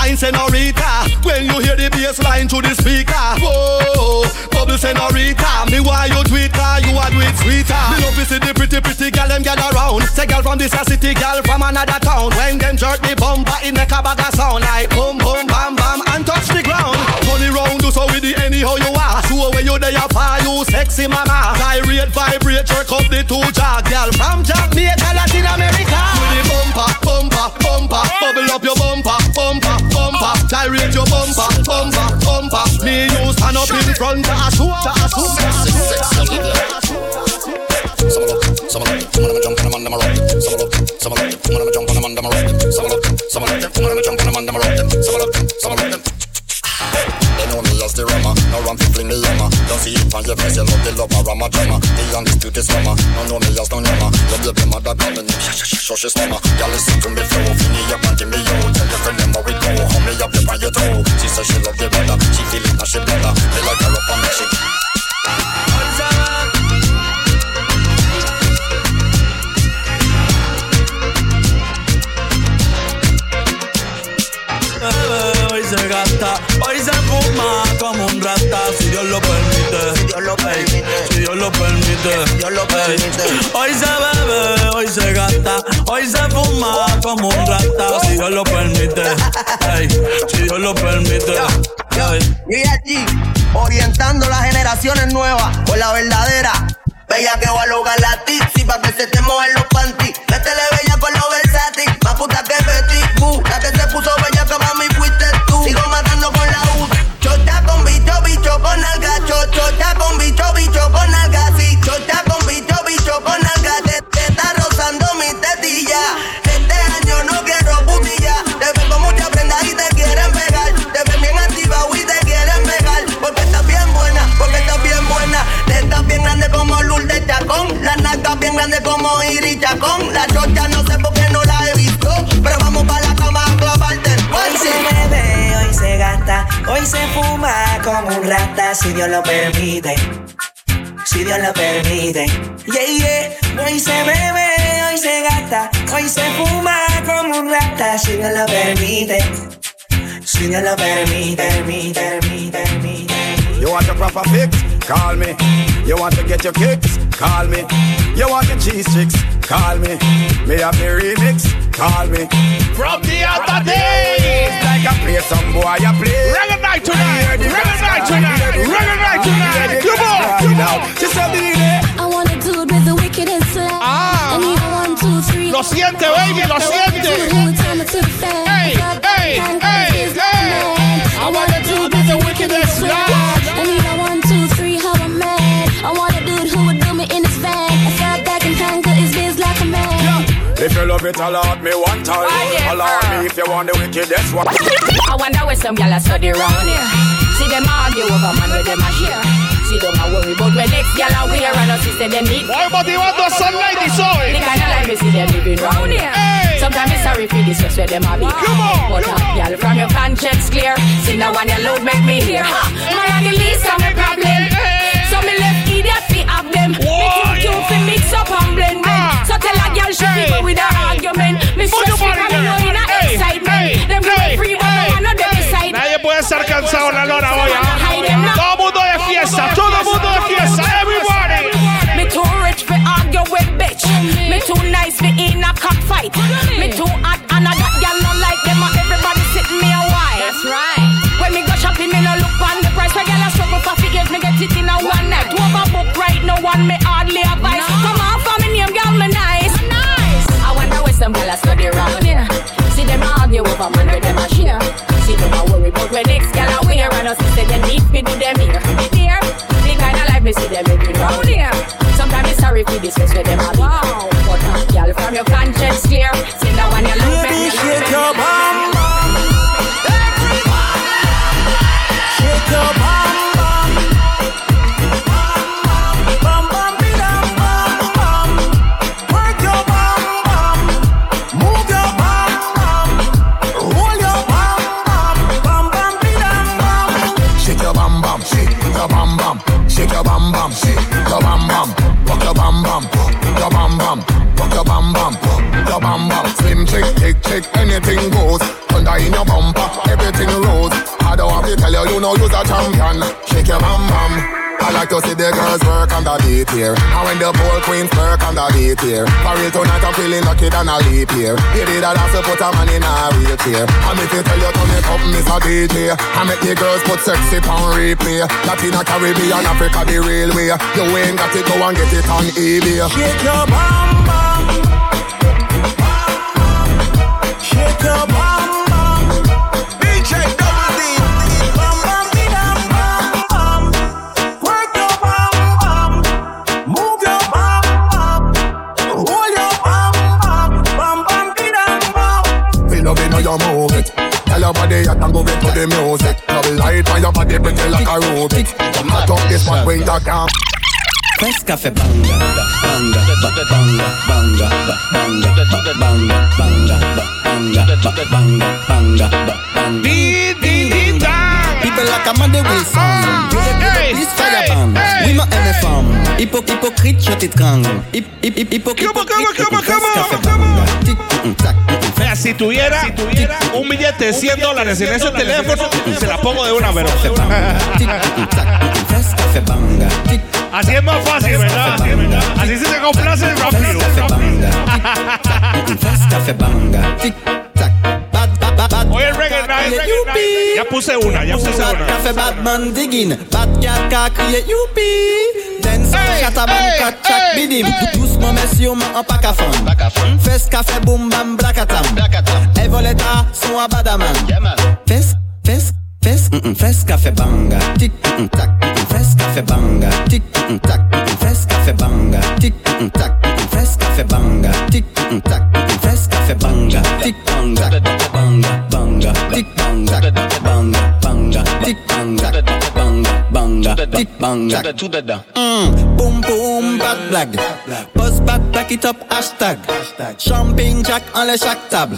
wine senorita. When you hear the bass line through the speaker. Whoa, bubble senorita. Me why you tweet you are do it sweeter. Me love to see the pretty, pretty gal them gather round. Say gal from this city, gal from another town. When them jerk the bumper, it make a bag sound like boom, boom, bam, bam, and touch the ground. Turn it round, do so with the anyhow you are. Show where you there far, you sexy mama. Gyrate, vibrate, jerk up the two jaw, gal from Jamaica, Latin America. With the bumper, bumper, bumper, bubble up your bumper. Gyrate your bumper, bumper, bumper. Me you stand up in front of a shoot, a shoot, a shoot. Some of them, some of them, some of them jump on them and them a rock. Some of them, some of them, some of them jump on them and them a rock. Some of them, some of them, some of them jump on them and them a rock rama, no run fi fling me yama. Don't see it on your face, you love the love, rama drama. The undisputed summer, no know me as no yama. Your baby mother coming, shush his mama. Y'all listen to me flow, fini up and me yo. Tell your friend them how we go, hold me up on your toe. She say she love the weather, she feel it and she better. Me like her up and make she. Hoy se gasta, hoy se fuma como si Dios lo permite. Si Dios lo permite. Si Dios lo permite. Dios lo permite. Hoy se bebe, hoy se gasta, hoy se fuma como un rata, si Dios lo permite. Ey, si Dios lo permite. Y allí, orientando las generaciones nuevas por la verdadera. Bella que va a lograr la tipsy pa' que se te mojen los panties. Métele bella con los versátil, más puta que Betty Boo. La que se puso bella La nalgas bien grande como Iri Chacón. La chocha no sé por qué no la he visto. Pero vamos para la cama a hoy se gasta, hoy se fuma como un rata, si Dios lo permite. Si Dios lo permite. Yeah, yeah. Hoy se bebe, hoy se gasta, hoy se fuma como un rata, si Dios lo permite. Si Dios lo permite, permite, permite, permite. You want a proper fix? Call me. You want to get your kicks? Call me. You want your cheese sticks? Call me. Me have the remix? Call me. From the other days. Like I play some boy, I play. Reggae night tonight. Reggae night tonight. Reggae night tonight. Come on, come on. Just a minute. I want a dude with the wickedest slang. Ah. I need a one, two, three. Lo siente, baby, lo siente. Hey, hey, hey, hey. You love it, allow me one time. Allow me if you want the wickedest one. I wonder where some gyal a study round here. See them argue over man with them a share. See them a worry about when next gyal a wear and us say them need. Why motivando a sunlight is hoy? The kind of life we see them living round here. Sometimes it's sorry for this just where them a be. Come on, But uh, gyal from your conscience clear. See now when your load make me hear. Ha! Man a the least of gyal she people with her argument. Me stress you in a Hey, excitement. hey, Them hey, feel free but hey, no one of them beside me. Nadie puede estar cansado la lona hoy. ¿ah? Todo mundo de fiesta, todo mundo de fiesta, everybody. Me too rich for argue with bitch. Me too nice for in a cockfight. Place where them be. But uh, gal from your conscience clear. Champion. Shake your bam bam. I like to see the girls work on the beat here. And when the pole queens work on the beat here. For real tonight I'm feeling lucky than a leap here. Did a dance to put a man in a wheelchair. And if you tell you to make up, a DJ. I make the girls put sexy on replay. Latina, Caribbean, Africa, the real way. You ain't got to go and get it on eBay. Shake your bam. It like a Rubik. Come back up this one, bring the camp. Fes café banga, banga, ba- banga, banga, ba- banga, ba- banga, banga, ba- banga, ba- banga, banga, ba- banga. People like Amanda Wilson. You the hey, this fire band. Oui, ma MFM. Hypo, hypocrite, je t'étrangle. Hip, hip, hip, hypocrite, hypocrite. Fes café banga. Tic, mm, mm, tac, mm, mm. Vea, si tuviera un billete de 100 dólares en ese teléfono, se la pongo de una, pero. Fes café banga. Tic, Así es más fácil, ¿verdad? Así se te complace rápido. Fes café banga. Tic, tac. Bad, bad, bad, bad. Oye, el reggae night, reggae night. Ya puse una, ya puse Bad una. café Batman digging Bad cat ka crier youpi Dance chata bam kat chak bidim. Doucement messieurs man en pack à fond. Fes café boom bam blakatam Et voleta son à badaman Fes, fes, fes, mm, mm, fes café banga. Tic, mm, mm, tac, mm, mm, fes café banga. Tic, mm, mm, tac, mm, mm, fes café banga. Tic, mm, mm, tac, mm, mm, fes café banga. Tic, mm, mm, tac, mm, mm, fes café banga. Tic, banga, banga, banga Tic, banga, banga, banga Tic, banga, banga, banga Tic, banga Tout dedans. Mm, boom boom, bad blague. Post back, back it up, hashtag. Champagne jack en les chaque table.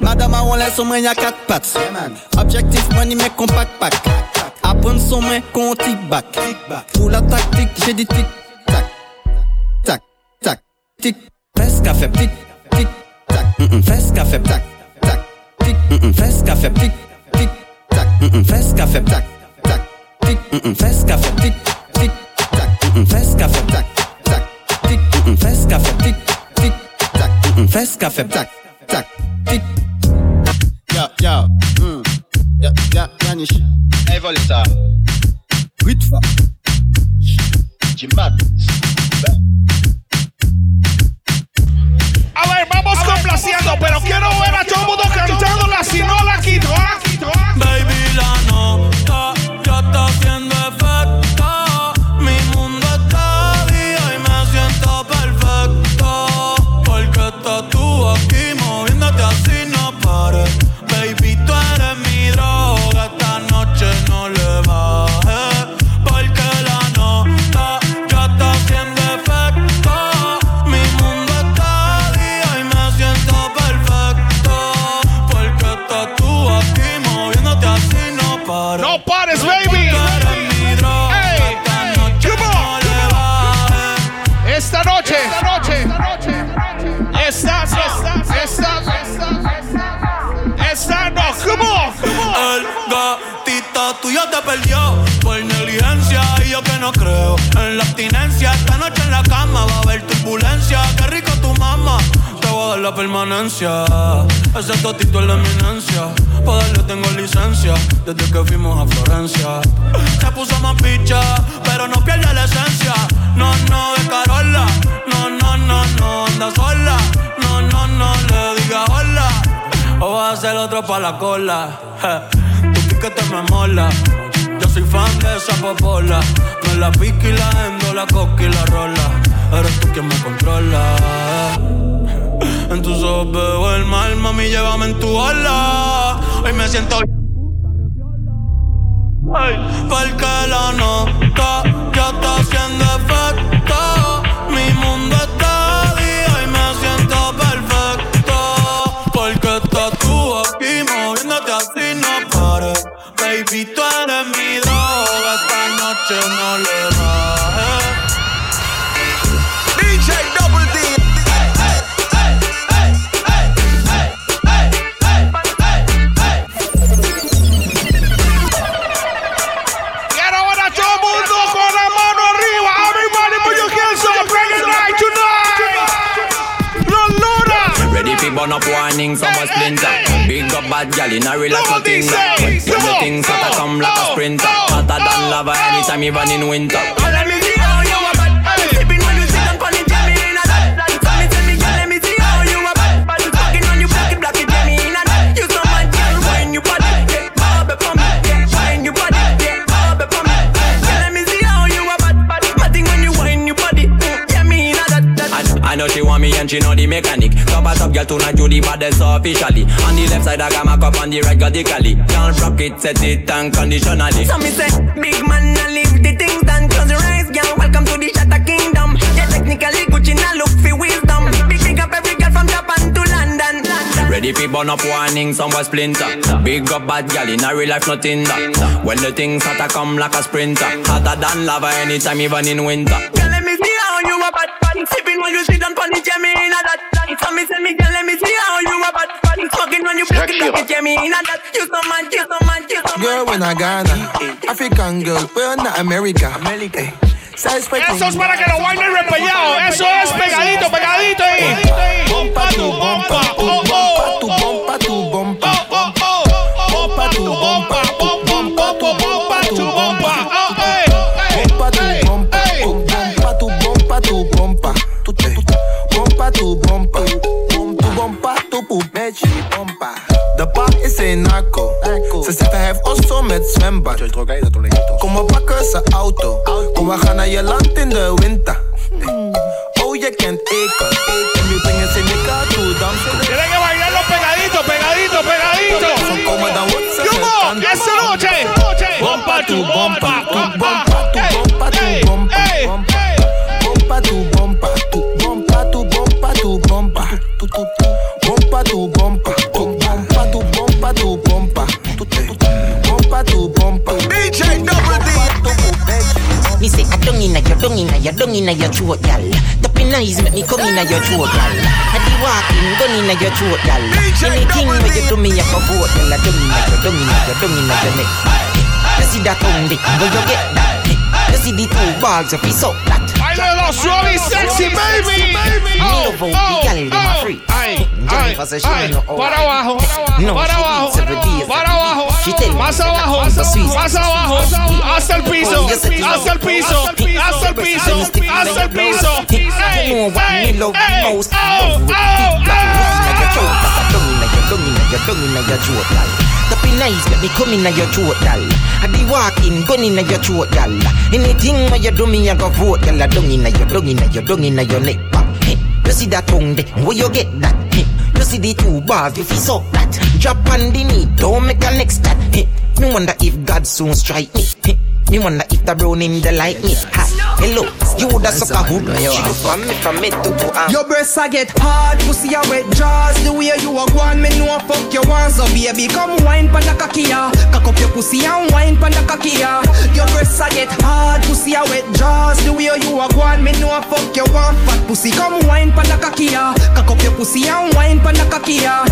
Madame on laisse au moins y'a quatre pattes. Objectif money mais compact pack. Apprendre son main qu'on tic back. Pour la tactique, j'ai dit tic tac. Tac, tac, tic. Fes café, tic, tic, tac. Mm, Fes café, tac, tac. Tic, mm, fes café, tic, Fes café, tac, tac. Tic, mm, mm, fes café, tic, tic, tac. Mm, mm, Fes café, tac, tac. Tic, mm, mm, fes café, tic, tic, tac. Mm, mm, Fes café, tac, tac, tic. Yo, yo. Mm. Ya, ya, Yanish. Hey, Volta. Ritva. Jimad. A ver, vamos complaciendo, pero quiero ver a todo el mundo cantando la otro pa' la cola. Je, Tu me mola. Yo soy fan de esa popola. Me la pique y la endo, la coca y la rola. Eres tú quien me controla. En tus ojos veo el mal, mami, llévame en tu ola. Hoy me siento. Ay, porque la nota ya está haciendo efecto. No le bob it for me. Girl, let me see how you a bad. Bad thing when you wine your body, mm, yeah, me in a that. that. I, I know she want me and she know the mechanic. A top girl tonight, you the baddest officially. On the left side, I got my cup on the right, got the cali. Can't rock it, set it unconditionally. So me say, big man, I leave the things done. Close your eyes, girl. Welcome to the Shatter Kingdom. Yeah, technically Gucci now look for wisdom. Big big up every girl from Japan to London. London. Ready for burn up warning, some was splinter. Big up bad gal in a real life, nothing that. When the things hotter come like a sprinter. Hotter than lava anytime, even in winter. It, black it, yeah, me in a that. You so mad, you so mad, you so mad. Girl, when I Ghana, African girl, we're not America. America. Eso es para que lo bailen repellado. Eso es pegadito, pegadito ahí. Bomba tu bomba, tu bomba, tu bomba, tu bomba. Bomba tu bomba, tu bomba, tu bomba, tu bomba. Bomba tu bomba, tu bomba, tu bomba, tu bomba. Tu tu tu bomba tu bomba. Tu bomba tu pupetje bomba. De pa is een narco. Ze zegt hij heeft osso met zwembad. Kom we pakken zijn auto. Kom we gaan naar je land in de winter. Oh, je kent Eken. En nu brengen ze Nika toe. Dan Tienen que bailarlo pegadito, pegadito, pegadito. Zo komen dan wat ze cantan. esa noche. Bomba tu bomba, tu bomba, tu bomba, tu bomba. Don't inna your, don't inna your, don't inna your throat, gal. Tapping eyes make me come inna your throat, gal. I be walking, gun inna your throat, gal. Anything where you do me, I go vote, gal. Don't inna your, don't inna your, don't inna your neck. You see that tongue, dick, where you get that? You see the two balls, if you suck that. Suave y sexy, baby. Oh, oh, oh. Ay, ay, ay. Para abajo, para abajo, para abajo, más abajo, más abajo, hasta el piso, hasta el piso, hasta el piso, hasta el piso. Ey, ey, ey, oh, oh, make me come inna your throat, gal. I be walking, gun inna your throat, gal. Anything where you do me, I go vote, gal. I dung inna your, dung inna your, dung inna your neck, pop. You see that tongue there, where you get that? You see the two bars, if you suck that. Drop on the knee, don't make a next that. Me wonder if God soon strike me. Me wonder if the brown in the like me. Ha, hello, you the sucker who She go from me from me to to am. Your breasts a get hard, pussy a wet jaws. The way you a go me know fuck you want. So baby, come wine pon the cocky ya. Cock up your pussy and wine pon the cocky ya. Your breasts a get hard, pussy a wet jaws. The way you a go me know fuck you want. Fat pussy, come wine pon the cocky ya. Cock up your pussy and wine pon the cocky ya.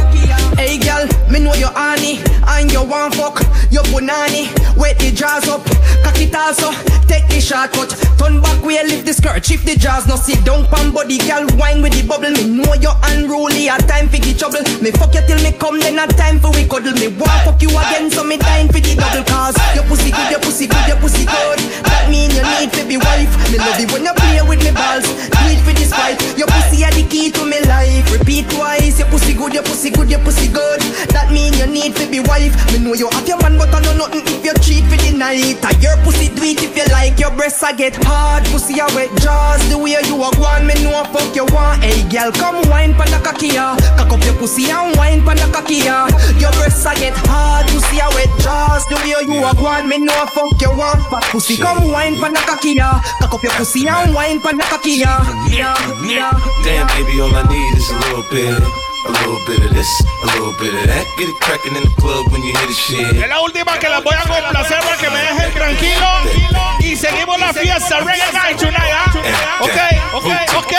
Hey girl, me know you honey and you want fuck. You punani, wet the jaws up, cock it also. Take the shortcut, turn back where lift the skirt, shift the jaws. No sit down pan body, girl wine with the bubble. Me know you're unruly, a time for the trouble. Me fuck you till me come, then a time for we cuddle. Me want fuck you again, so me dying for the double cause. Your pussy good, your pussy good, your pussy good. That mean you need to be wife. Me love it when you play with me balls. It for this fight. Your pussy are the key to me life. Repeat twice. Your pussy good, your pussy good, your pussy good. That mean you need to be wife. Me know you have your man, but I know nothing if you cheat for the night. And your pussy do it if you like. Your breasts I get hard, pussy I wet jaws. The way you a go on, me know fuck you want. Hey girl, come wine pon the cocky ya. Cock up your pussy and wine pon the cocky ya. Your breasts I get hard, pussy I wet jaws. The way you a go on, me know fuck you want. Fat pussy, come wine pon the cocky ya. Cock up your pussy and wine pon the cocky ya. Yeah, yeah. Damn, baby, all I need is a little bit. A little bit of this, a little bit of that. Get it cracking in the club when you hear the shit. Es la última que las voy a complacer para que me dejen tranquilo. Y seguimos la fiesta Reggae Night tonight, ¿ah? Ok, ok, ok.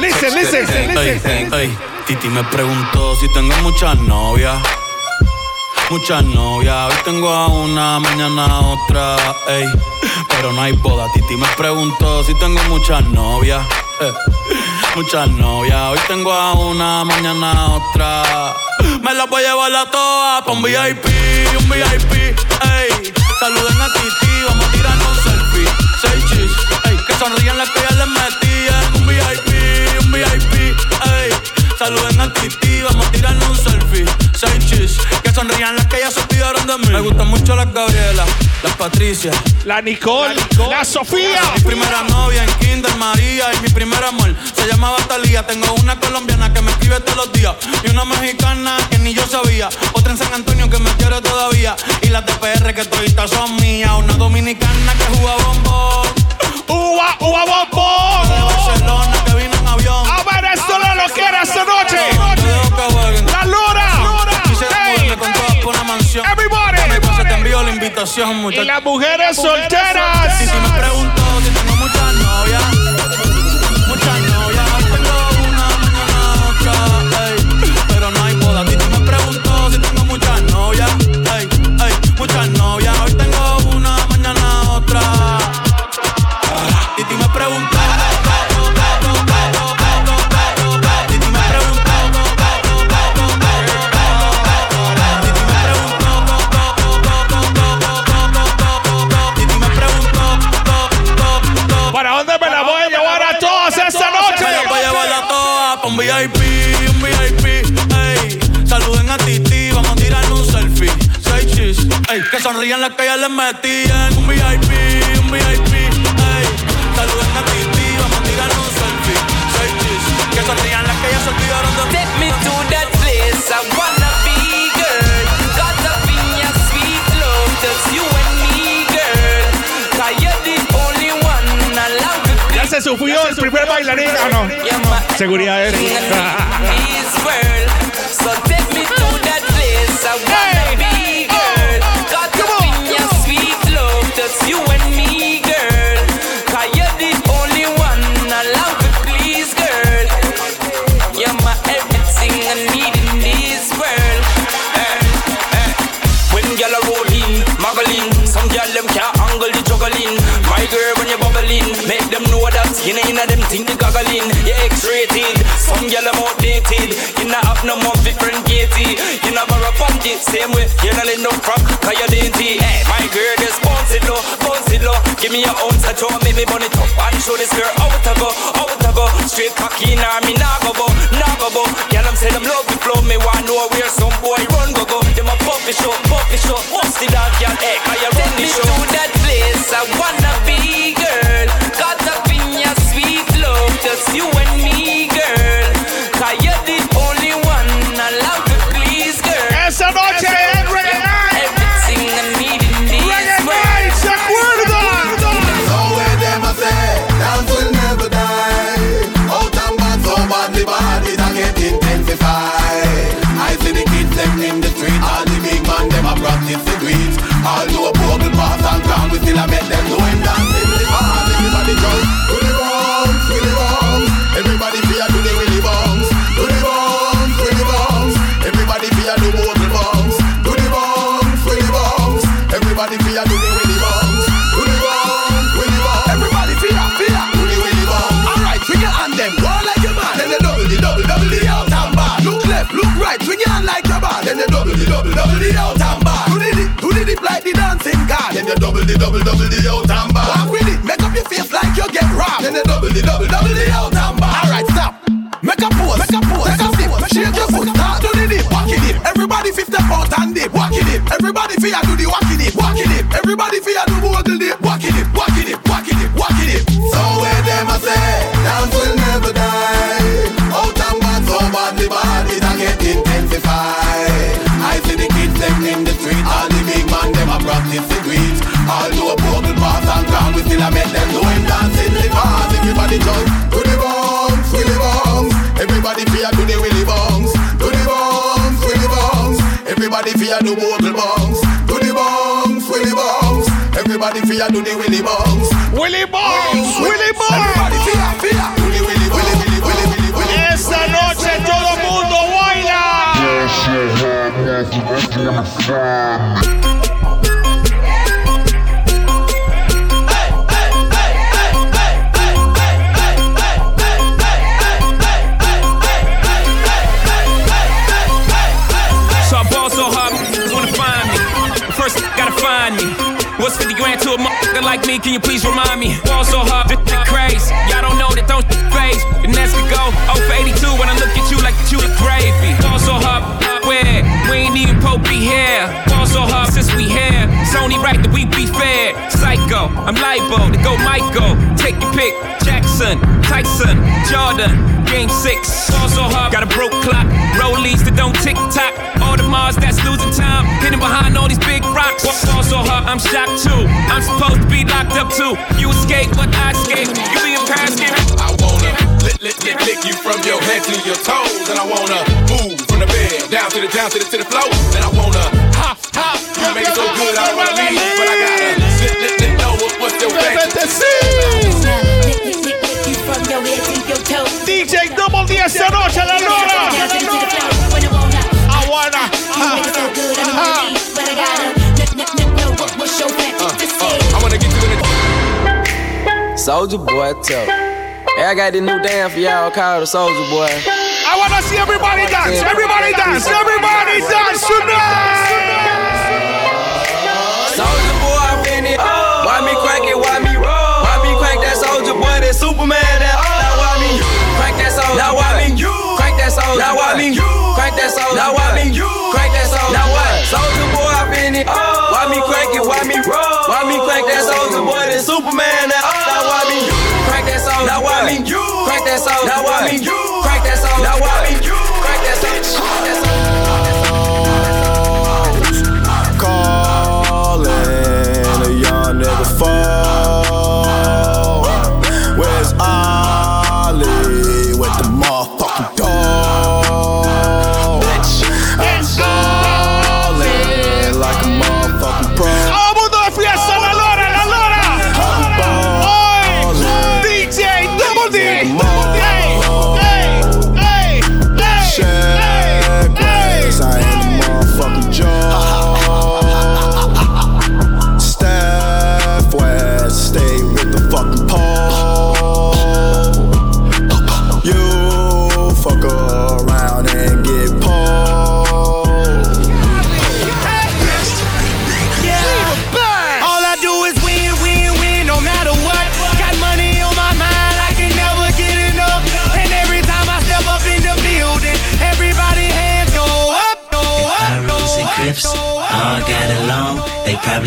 Listen, listen, Ey, listen. ey, Titi me preguntó si tengo muchas novias. Muchas novias, hoy tengo a una, mañana a otra, ey. Pero no hay boda. Titi me preguntó si tengo muchas novias. eh. Muchas novias. Hoy tengo a una, mañana otra. Me la voy a llevar a todas pa' un VIP, un VIP, ey. Saluden a Titi, vamos a tirarnos un selfie. Seis chis, ey. Que sonrían las que ya les metían. Un VIP, un VIP, ey. Saluden a Titi, vamos a tirarnos un selfie. Que sonrían las que ya se olvidaron de mí. Me gustan mucho las Gabriela, las Patricia, La Nicole, la, Sofía. mi primera novia en Kinder María y mi primer amor se llamaba Talía. Tengo una colombiana que me escribe todos los días y una mexicana que ni yo sabía. Otra en San Antonio que me quiere todavía y las de PR que todavía son mías. Una dominicana que juega bombón. Uva, uva, bombón. De Barcelona que vino en avión. A ver, esto no lo quiere esta noche. Que. La Lora. La invitación, Y muchachos. las mujeres solteras. Y si me pregunto si tengo muchas novias, muchas novias, tengo una, mañana otra, ey. Pero no hay boda. Titi me pregunto si tengo muchas novias, ey, ey. Muchas sonrían las que ya les metían. Un VIP, un VIP, ey. Saluden a Titi, vamos a tirar un selfie. Chis, que sonrían las que ya se olvidaron de Take me to that place I wanna be, girl. Got up in your sweet love, just you and me, girl. Cause you're the only one allowed to Ya se subió el primer bailarín. Ah, no. Seguridad es. Bubbling, make them know you know them think the goggling. You X-rated, some gyal them outdated. You not have no more different gaiety. You not borrow panty, same way. You not let no crack, cause you dainty. Hey, my girl, just bounce it low, bounce it low. Give me your own oh, make me burn it up and show this girl how to go, how to go. Straight cocky in army, nah go bo, nah go bo. Gyal them say them love the flow, me want know where some boy run go go. Them a puppy show, puppy show. What's the dog, gyal? Hey, cause you run the me show. to that place I wanna be, girl. Just you and me, girl. Cause you're the only one allowed to please, girl. Esa noche en Reggae Night. Everything I need in this Reggae world. Night, ¿se acuerdan? So where them a say, dance will never die. Out and bad, so badly bad, it a get intensified. I see the kids them in the street, all the big man them a practice the beat. Although Bogle pass and crown, we still a make them know him right, swing your hand like your bar. Then the double, the double, double the out and bar. Do the dip, do the dip like the dancing god. Then the double, the double, double the out and bar. Walk with it, make up your face like you get robbed. Then the double, the double, double the out and bar. Alright, stop. Make a pose, make a pose, take a sip, shake your foot, start to the dip, walk it dip. Everybody fifth step out and dip, walk it dip. Everybody fear do the walk it dip, walk it dip. Everybody fear do bogle dip, walk it dip, walk it dip, crown, we make them know him dancing the bars. Everybody jump to the bounce, willy bounce. Everybody fear to the willy bounce, to the bounce, willy bounce. Everybody fear to bogle bounce, to the bounce, willy bounce. Everybody fear to the willy bounce, Willy Bones, Willy Everybody Bones. fear, fear to the willy willy willy willy willy willy. Esta noche todo mundo baila. Like me, can you please remind me? Ball so hard, shit crazy. Y'all don't know that don't phase. The next could go 0 for 82 when I look at you like you the gravy. Ball so hard, where? We ain't even Pope be here. It's only right that we be fair. Psycho, I'm libo to go Michael. Take your pick. Jackson, Tyson, Jordan. Game six. Ball so hard, got a broke clock. Rollies that don't tick tock. All the Mars that's losing time. Hidden behind all these big rocks. Ball so hard, I'm shocked too. I'm supposed to be locked up too. You escape, but I escape. You be in Paris, I wanna lick, lick, lick, lick you from your head to your toes, and I wanna move from the bed down to the down to the to the floor, and I wanna. You make it so good, I don't wanna leave, but I gotta lick, lick, lick, know what, what's your DJ Double D esta noche a la lora. Aguana. I wanna get you in the Soldier boy, tell. Hey, I got this new dance for y'all called the Soldier Boy. I wanna see everybody dance. Everybody dance. Everybody dance tonight. Soldier boy, I'm in it. Why me crank it? Why me roll? Why me crank that soldier boy? That Superman? That now why me crank that soldier? Now why me crank that soldier? Now why me crank that soldier? Now why me crank that soldier? Now what? Soldier boy, I'm in it. Why me crank it? Why me roll? Why me crank that soldier boy? That Superman? That now why me crank that soldier? Now why me crank that soldier? Now why me crank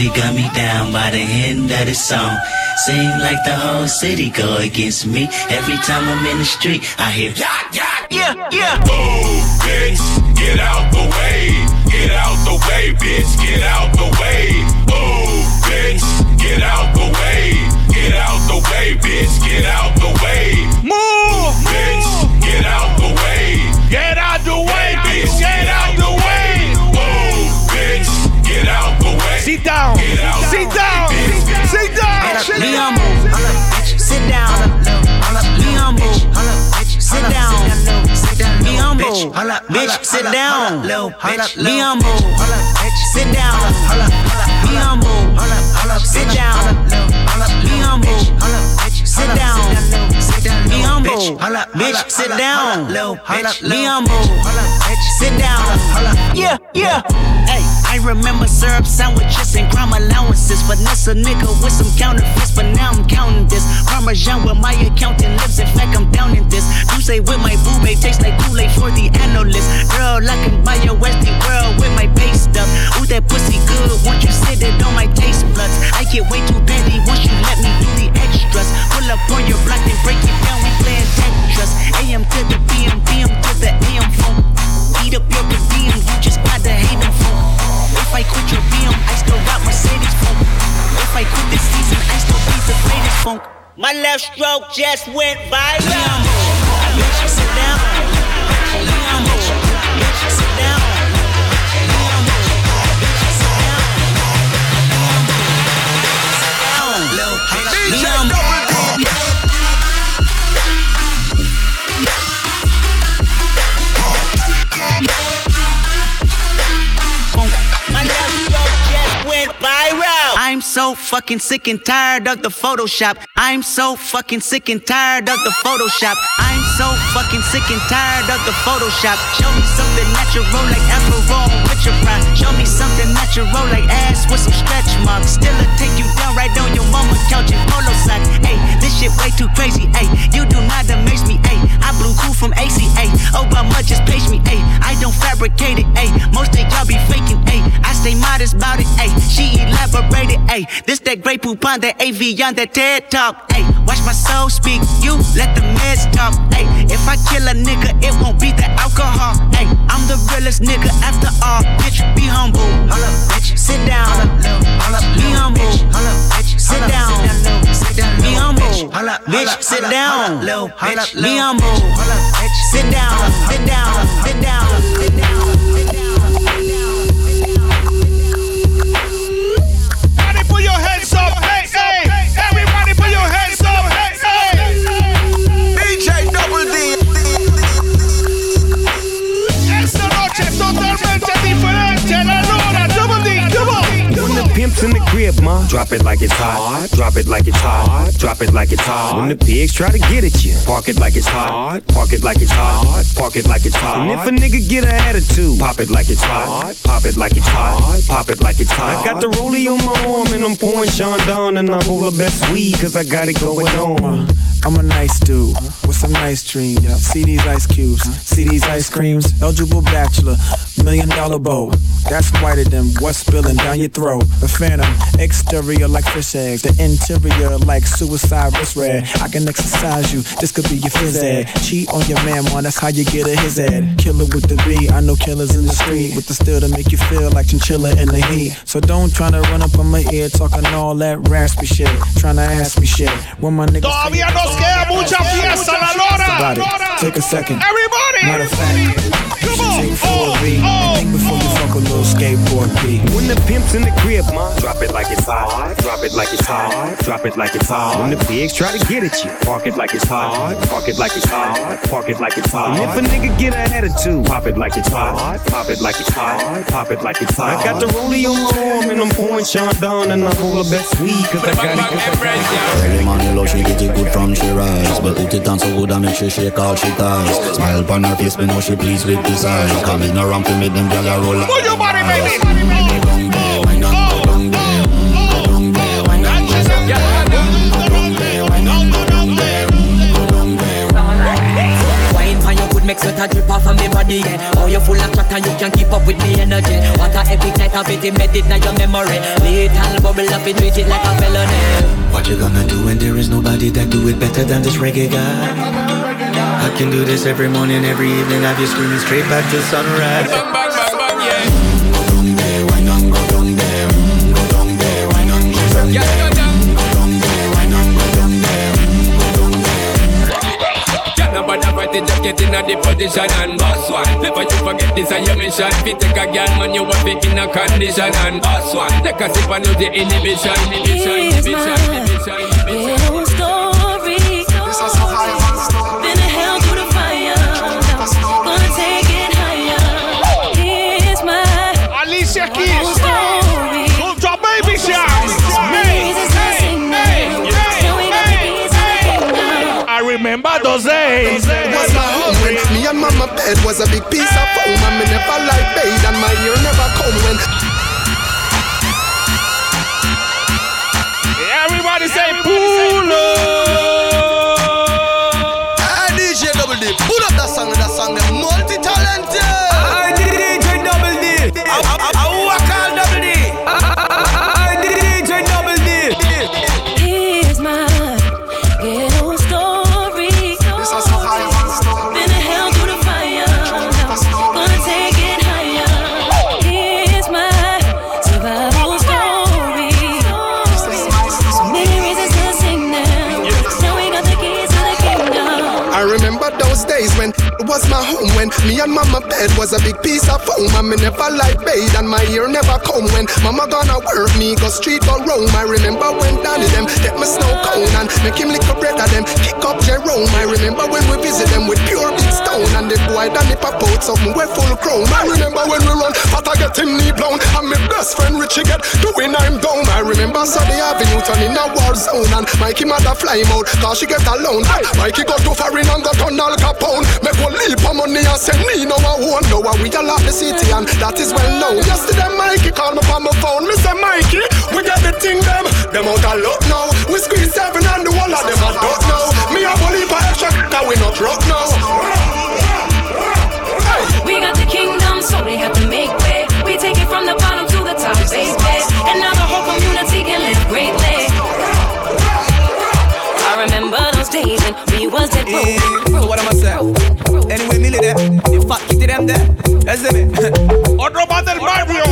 They got me down by the end of the song. Seem like the whole city go against me. Every time I'm in the street, I hear yacht, yacht, yeah, yeah. Move, bitch, get out the way. Get out the way, bitch, get out the way. The way. Sit down, sit down, sit down. Me humble, sit down. Me humble, sit down. Me humble, bitch, sit down. Me humble, sit down. Me humble, sit down. Me humble, sit down. Me humble, bitch, sit down. Me humble, sit down. Yeah, yeah. Hey, I remember syrup sandwiches and crime allowances. Finesse a nigga with some counterfeits, but now I'm counting this. Parmesan with my accountant lips. In fact, I'm down in this. You say with my boo babe tastes like Kool-Aid for the analyst. Girl, I can buy your Westy world with my base stuff. Ooh, that pussy good. Once you sit it on my taste buds, I get way too petty once you let me do the extras. Pull up on your block and break it down. We playing Tetris. AM to the PM, PM to the AM phone. Eat up your per you just If I quit your BM, I still got Mercedes phone. If I quit this season, I still be the greatest funk. My left stroke just went viral. So fucking sick and tired of the Photoshop. I'm so fucking sick and tired of the Photoshop. I'm so fucking sick and tired of the Photoshop. Show me something natural like Aperol with your pride. Show me something natural like ass with some stretch marks. Still a take you down right on your mama couch in polo socks. Hey, this shit way too crazy. Hey, you do not amaze me. I blew cool from ACA. Oh, much just page me. Hey, I don't fabricate it. Hey, most of y'all be faking. Hey, I stay modest about it. Hey, she elaborated. Hey, this that great poop on that AV on that TED talk. Hey, watch my soul speak. You let the meds talk. Hey, if I kill a nigga, it won't be the alcohol. Hey, I'm the realest nigga after all. Bitch, be humble. Hold up, bitch. Sit down. Bitch, sit down. Be humble. Sit down. Sit down. Sit down. Sit down. In the crib, ma, drop it like it's hot. Drop it like it's hot. Drop it like it's hot. When the pigs try to get at you, park it like it's hot. Park it like it's hot. Park it like it's hot. And if a nigga get an attitude, pop it like it's hot. Pop it like it's hot. Pop it like it's hot. I got the rollie on my arm and I'm pouring Sean down and I'm all the best weed cause I got it going on. Uh, I'm a nice dude with some nice dreams. See these ice cubes, see these ice creams. Eligible bachelor, million dollar bow. That's whiter than what's spilling down your throat. The phantom, exterior like fish eggs, the interior like suicide wrist red. I can exercise you, this could be your phys ed. Cheat on your man, man, that's how you get a his ed. Killer with the B, I know killers in the street with the steel to make you feel like chinchilla in the heat. So don't try to run up on my ear talking all that raspy shit, trying to ask me shit. When my niggas Todavía nos queda mucha fiesta, la about lora. it. Take a second. Everybody. Matter of fact, you should take 4B and think before you oh. fuck a little skateboard B. When the pimp's in the crib, ma, drop it like it's hot. Drop it like it's hot. Drop it like it's hot. When the pigs try to get at you, park it like it's hot. Park it like it's hot. Park it like it's hot. And if a nigga get an attitude, pop it like it's hot. Pop it like it's hot. Pop it like it's hot. I got the rollie on my arm and I'm pouring Chandon and I'm all the best weed cause I got it. Early money love, she get it good from she rise But put it on so good and make she shake all she ties Smile upon her face, me know she pleased with this eyes Coming around to make them gyal a roll Move your body, baby. A drip off of me body yeah. Oh you full of chat and you can't keep up with me energy. What a epic night of it embedded in your memory. Little bubble up it treat it like a felony. What you gonna do when there is nobody that do it better than this reggae guy? I can do this every morning, every evening. Have you screaming straight back to sunrise no bother fight it, just in a the position and boss one. Never you forget this is your mission. If you take a girl, man, you want pick in a condition and boss one. Take a sip and lose the inhibition, inhibition, inhibition, inhibition, inhibition. Little story. Been a hell through the fire. Gonna take it higher. Here's my Alicia whole Keys. story. Move your baby shout. I remember those days. Bed was a big piece of foam and me never like bathe and my ear never come when when me and mama bed was a big piece of foam. Me never like bathe and my ear never come when mama gonna work me go street go roam. I remember when Danny them get me snow cone and make him lick a bread of them kick up Jerome. I remember when we visit them with pure stone and the boy Danny pop out something we full chrome. I remember when we run, but I get him knee blown and my best friend Richie get doing I'm down. I remember Sunday Avenue turning a war zone and Mikey mother fly him out cause she get alone. Mikey go to foreign and got on Al Capone. Make one leap of money and send me no one know we all out the city and that is well known. Yesterday Mikey called me from my phone. Me say Mikey, we got the thing them. Them out of luck now. We squeeze seven and the whole of them are duck now. Me a believe for extra that we not truck now. Was dead broke. So what am I saying? Anyway, Millie there. The fat kitty them there. That's it. Otro más del barrio.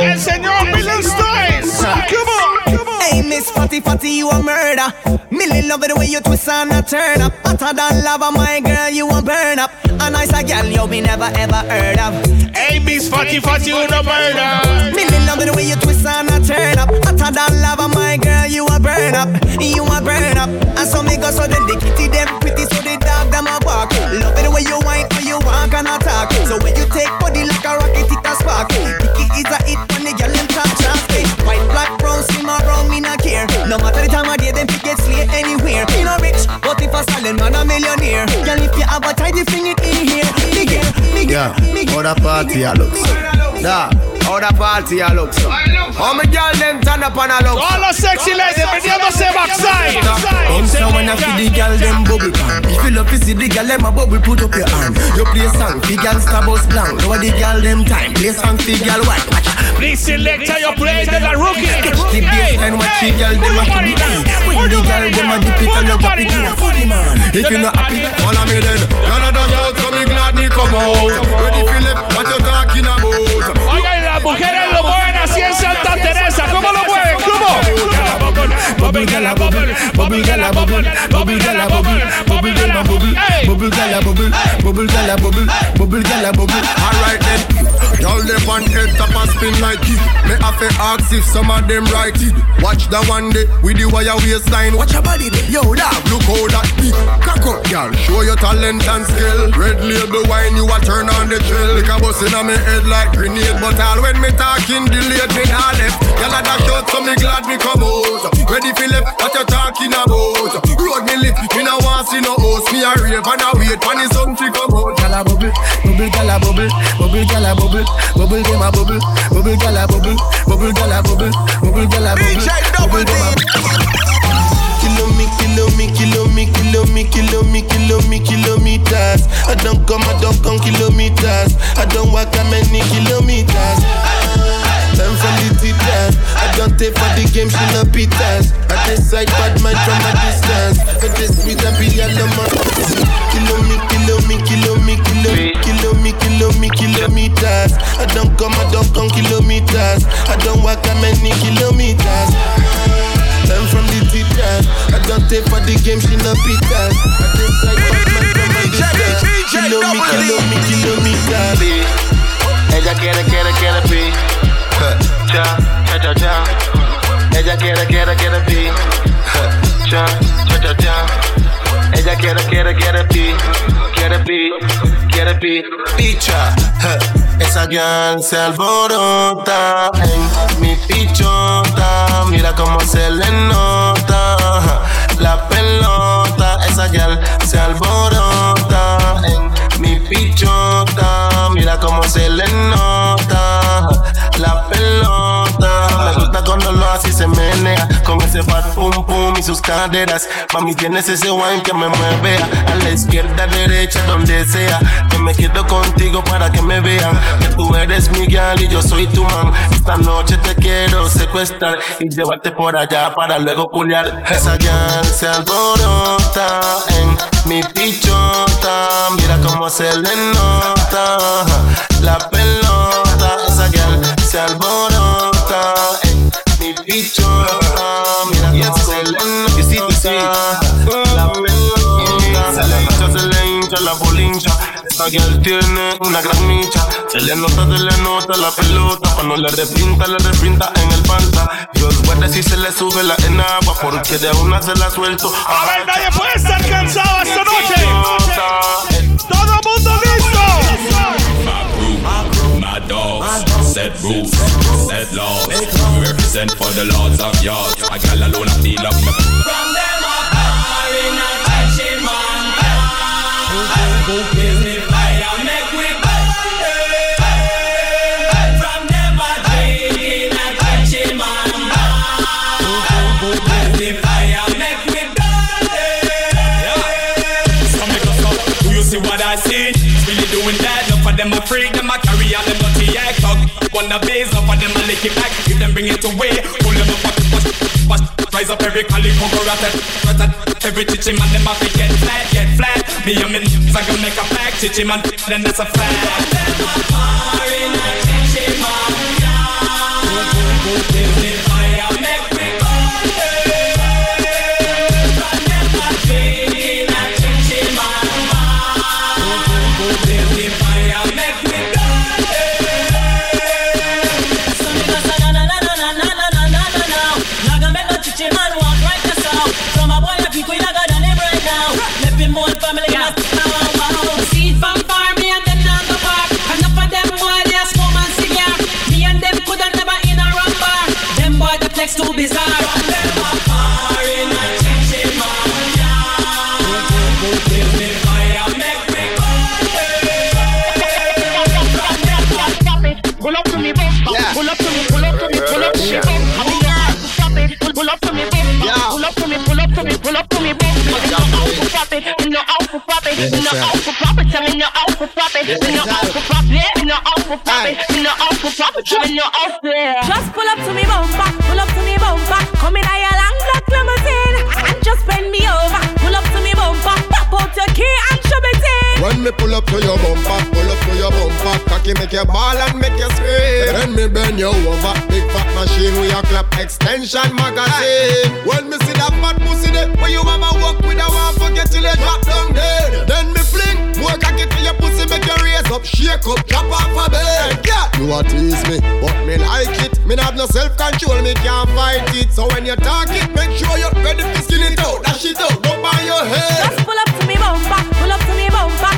El señor Million Stylez. Come on. Hey, Miss Fatty Fatty, you a murder. Millie love it the way you twist and a turn up. Hotter than lava, my girl, you a burn up. A nice a girl you be never ever heard of. Hey, Miss Fatty Fatty, you no murder. Millie love it the way you twist and a turn up. Hotter than lava, my girl, you a burn up. You a burn up. And so me go so then silent man a millionaire. Girl, if you have a tidy thing it in here. Me get, me Yeah, get, me how that party a look so. Nah, how that party a look so. How me girl them turn up and a look All the sexy ladies metiéndose backside. Come Bounce when I feel the girl them bubble pan. If you love to see the girl them a bubble, put up your hand. You play song, the girl star bus blank. Lower the girl them time. Play song, the girl white. Watch out. Please select your play la rookie. The bass and watch the girl them a keep it. When the girl them a dip it and you drop it, you a funny man. If you not happy, follow me then. Canada girl, so me glad me come out. Ready Philip, what you talking about? Oigan, las mujeres lo mueven así en Santa Teresa. ¿Cómo lo mueven? ¿Cómo? Bubble gala bubble, bubble gala bubble, bubble gala bubble, bubble gala bubble, bubble gala bubble, bubble gala bubble, bubble gala bubble. Alright then, y'all them on head top and spin like it. Me have to ask if some of them right it. Watch the one day with the wire waistline. Watch your body there, yo dog. Look how that big cock up, y'all. Show your talent and skill. Red label wine, you a turn on the trail. Like a bus in my head like grenade, but all when me talking delayed me nah left. Y'all a dash out, so me glad me come out. Ready Philip, what you talking about? Road me lip, me no want see no host. Me a rave and a wait for the sun to come out. Gala bubble, bubble gala bubble, bubble gala bubble, bubble dem a bubble, bubble gala bubble, bubble gala bubble, bubble gala bubble, bubble dem a Kilo me, kilo me, kilo me, kilo me, kilo me, kilo me, kilometers. I don't come, I don't come kilometers. I don't walk that many kilometers. Time from the teachers. I don't take for the game, she no pitas. I decide bad mind from a distance. But this sweet and be yellow man. Kilo me, kilo me, kilo me, kilo me, kilo me, kilo me, kilometers. I don't come, I don't come kilometers. I don't walk that many kilometers. Learn from the teachers. I don't take for the game, she no pitas. I decide what man from my distance. Kilo me, kilo me, kilometers. Ella quiere, quiere, quiere pi. Cha, cha, cha, cha. Ella quiere, quiere, quiere pi. Cha, cha, cha, cha. Ella quiere, quiere, quiere pi. Quiere pi, quiere pi. Picha, esa girl se alborota en mi pichota. Mira cómo se le nota la pelota. Esa girl se alborota ese pum pum y sus caderas. Mami, tienes ese wine que me mueve a la izquierda, derecha, donde sea. Que me quedo contigo para que me vean que tú eres mi gal y yo soy tu man. Esta noche te quiero secuestrar y llevarte por allá para luego culiar. Esa gal se alborota en mi pichota. Mira cómo se le nota la pelota. Esa gal se alborota en la bolincha. Girl tiene una gran micha. Se le nota, se le nota la pelota. Cuando le repinta, le repinta en el panta. Dios guarde si se le sube la enagua. Porque de una se la suelto. A ver, nadie puede estar cansado esta noche. Todo el mundo listo. My dogs, set rules, set laws. We represent for the lords of yards. I got alone, I feel up. From them The fire make? From them. Is the fire make me go so, do you see what I see? Really doing that, of them a freak, them a carry on them enough of them a lick it back, if them bring it away, pull them up, rise up every go every chichi man, them a fi get flat, get flat. Me and me n***s I can make a pack, chichi man, then that's a fact. Fire in a touching man. It's too bizarre. Pull up to me, pull up to me, pull up to me, pull up to me, pull up to me, pull up to me, pull up to me. Just pull up to me, bump back. Me pull up to your bumper, pull up to your bumper, cocky make you ball and make you scream. Then me bend you over, big fat machine with your clap extension magazine. When me see that fat pussy there, where you mama walk with a one forget till you drop down dead. Then me fling more cocky to your pussy, make you raise up, shake up, drop off a bed. Yeah, you a tease me, but me like it. Me not have no self control, me can't fight it. So when you talk it, make sure you're ready to skin it out, dash it out, go by your head. Just pull up to me bumper, pull up to me bumper.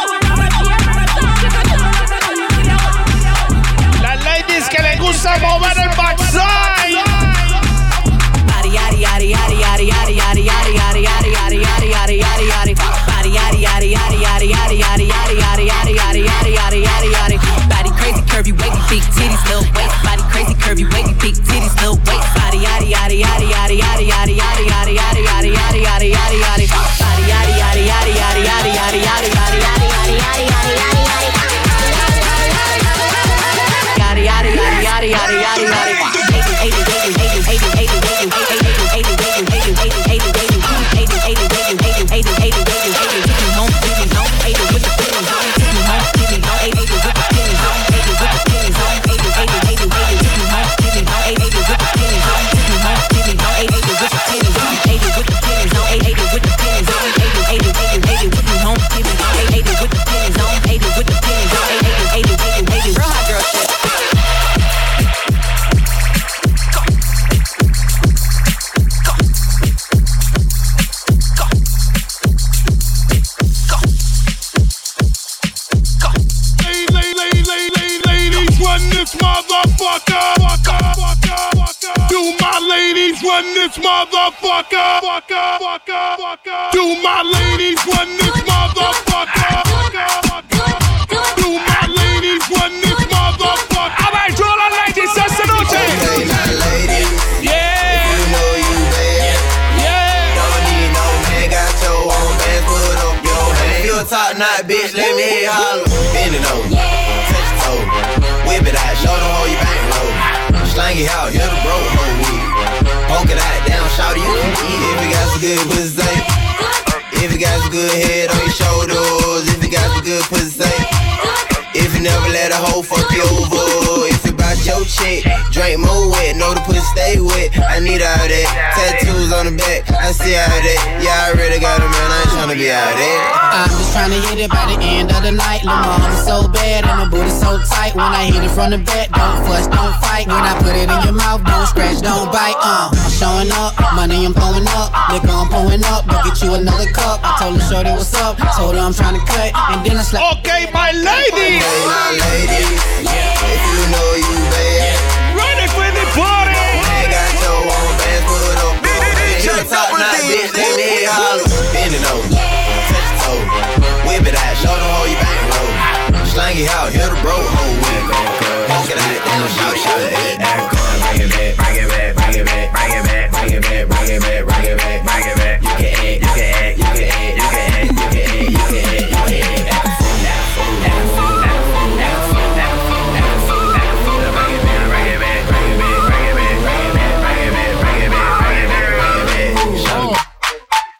gusta mover el backside. Yari yari yari yari yari yari yari yari yari yari yari yari yari yari yari Body yari yari yari yari yari yari yari yari yari yari yari yari yari yari Body crazy curvy wavy big titties little waist Body crazy curvy wavy big titties little waist Body yari yari yari yari yari this motherfucker. Do my ladies run this motherfucker? Do my ladies run this motherfucker? Do my ladies run this motherfucker? A ver, todas las ladies esta noche. Yeah. You know you bad. Yeah. Don't need no man, got your own band, put up your hand. You a top knot, bitch, let me hear holler. Slang it out, yeah, the bro, whole weed. Poke it out, down, shout you can eat if you got some good pussy. If you got some good head on your shoulders, if you got some good pussy. If you never let a hoe fuck you over, chick, drink more wet, know the pussy stay wet. I need all that. Tattoos on the back, I see all that. Yeah, I already got a man, I ain't tryna be out there. I'm just tryna hit it by the end of the night. Lil' mama so bad and my booty so tight. When I hit it from the back, don't fuss, don't fight. When I put it in your mouth, don't scratch, don't bite. Uh, I'm showing up, money I'm throwing up, liquor I'm pouring up. Go get you another cup. I told her shorty what's up, told her I'm trying to cut, and then I slapped. Okay, my ladies. Hey, my ladies, if you know you bad, top, not bitch, they need holler. Bend it over, touch the toe, whip it out, show them how you bang roll. Slang it out, hit the bro, hold with it. Poke it out, down, shout, shout it. Bring it back, bring it back, bring it back, bring it back, bring it back, bring it back, bring it back, bring it back. You you can act,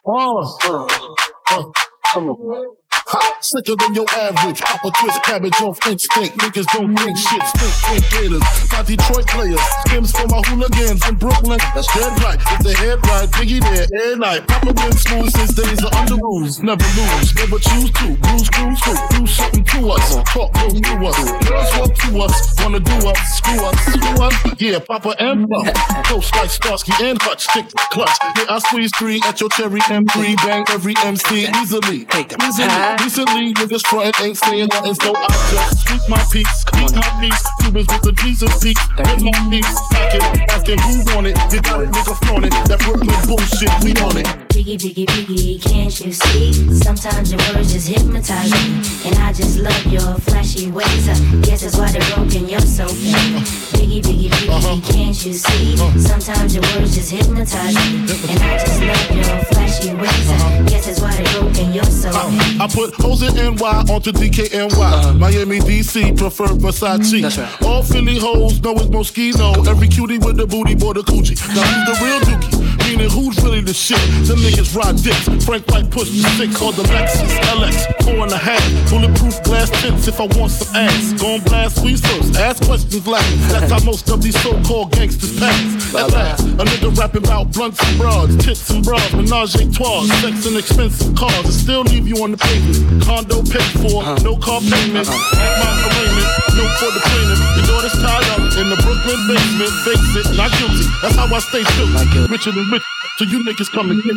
Oh, oh, oh, come on. Ha, sicker than your average. Pop a twist cabbage off instinct. Niggas don't think shit. Stink, think gators. My Detroit players. Skims for my hooligans in Brooklyn. That's dead right. If the head right, Biggie there, every night. Papa been smooth since days of Underoos. Never lose, never choose to. Bruise, cruise, crew. Do something to us. Talk, go through us. Girls walk to us. Wanna do us. Screw us. Screw us. Yeah, Papa and Puff. Ghost like Starsky and Hutch. Stick clutch. Yeah, I squeeze three at your cherry M3. Bang every MC easily. take Easily. Recently, niggas front ain't saying nothing, so I just speak my peaks, speak my peaks. Cubans with the Jesus peaks, with my peaks. Asking, asking who want it, you got it, nigga flaunt it. That Brooklyn bullshit, we on it. Biggie, biggie, biggie, can't you see? Sometimes your words just hypnotize me. And I just love your flashy ways. I guess that's why they're broken, you're so fake. Biggie, biggie, biggie, uh-huh. can't you see? Uh-huh. Sometimes your words just hypnotize me. And I just love your flashy ways. I uh-huh. guess that's why they're broken, you're so fake. I put hoes in NY onto DKNY. Miami, DC, prefer Versace. Mm-hmm. All Philly hoes know it's Moschino. Every cutie with the booty, boy, the coochie. Now who's the real dookie? Meaning who's really the shit? Them niggas ride dicks. Frank White push the six or the Lexus LX. Four and a half. Bulletproof glass tips if I want some ass. Gon' blast squeeze first. Ask questions last. That's how most of these so-called gangsters pass. At last, a nigga rapping about blunts and broads, tits and bras, menage a trois, sex and expensive cars, and still leave you on the pavement. Condo paid for, no car payment. At my arraignment, no for the plaintiff. Your daughter's tied up in the Brooklyn basement. Face it, not guilty. That's how I stay still. Richer than rich. So you niggas come and get,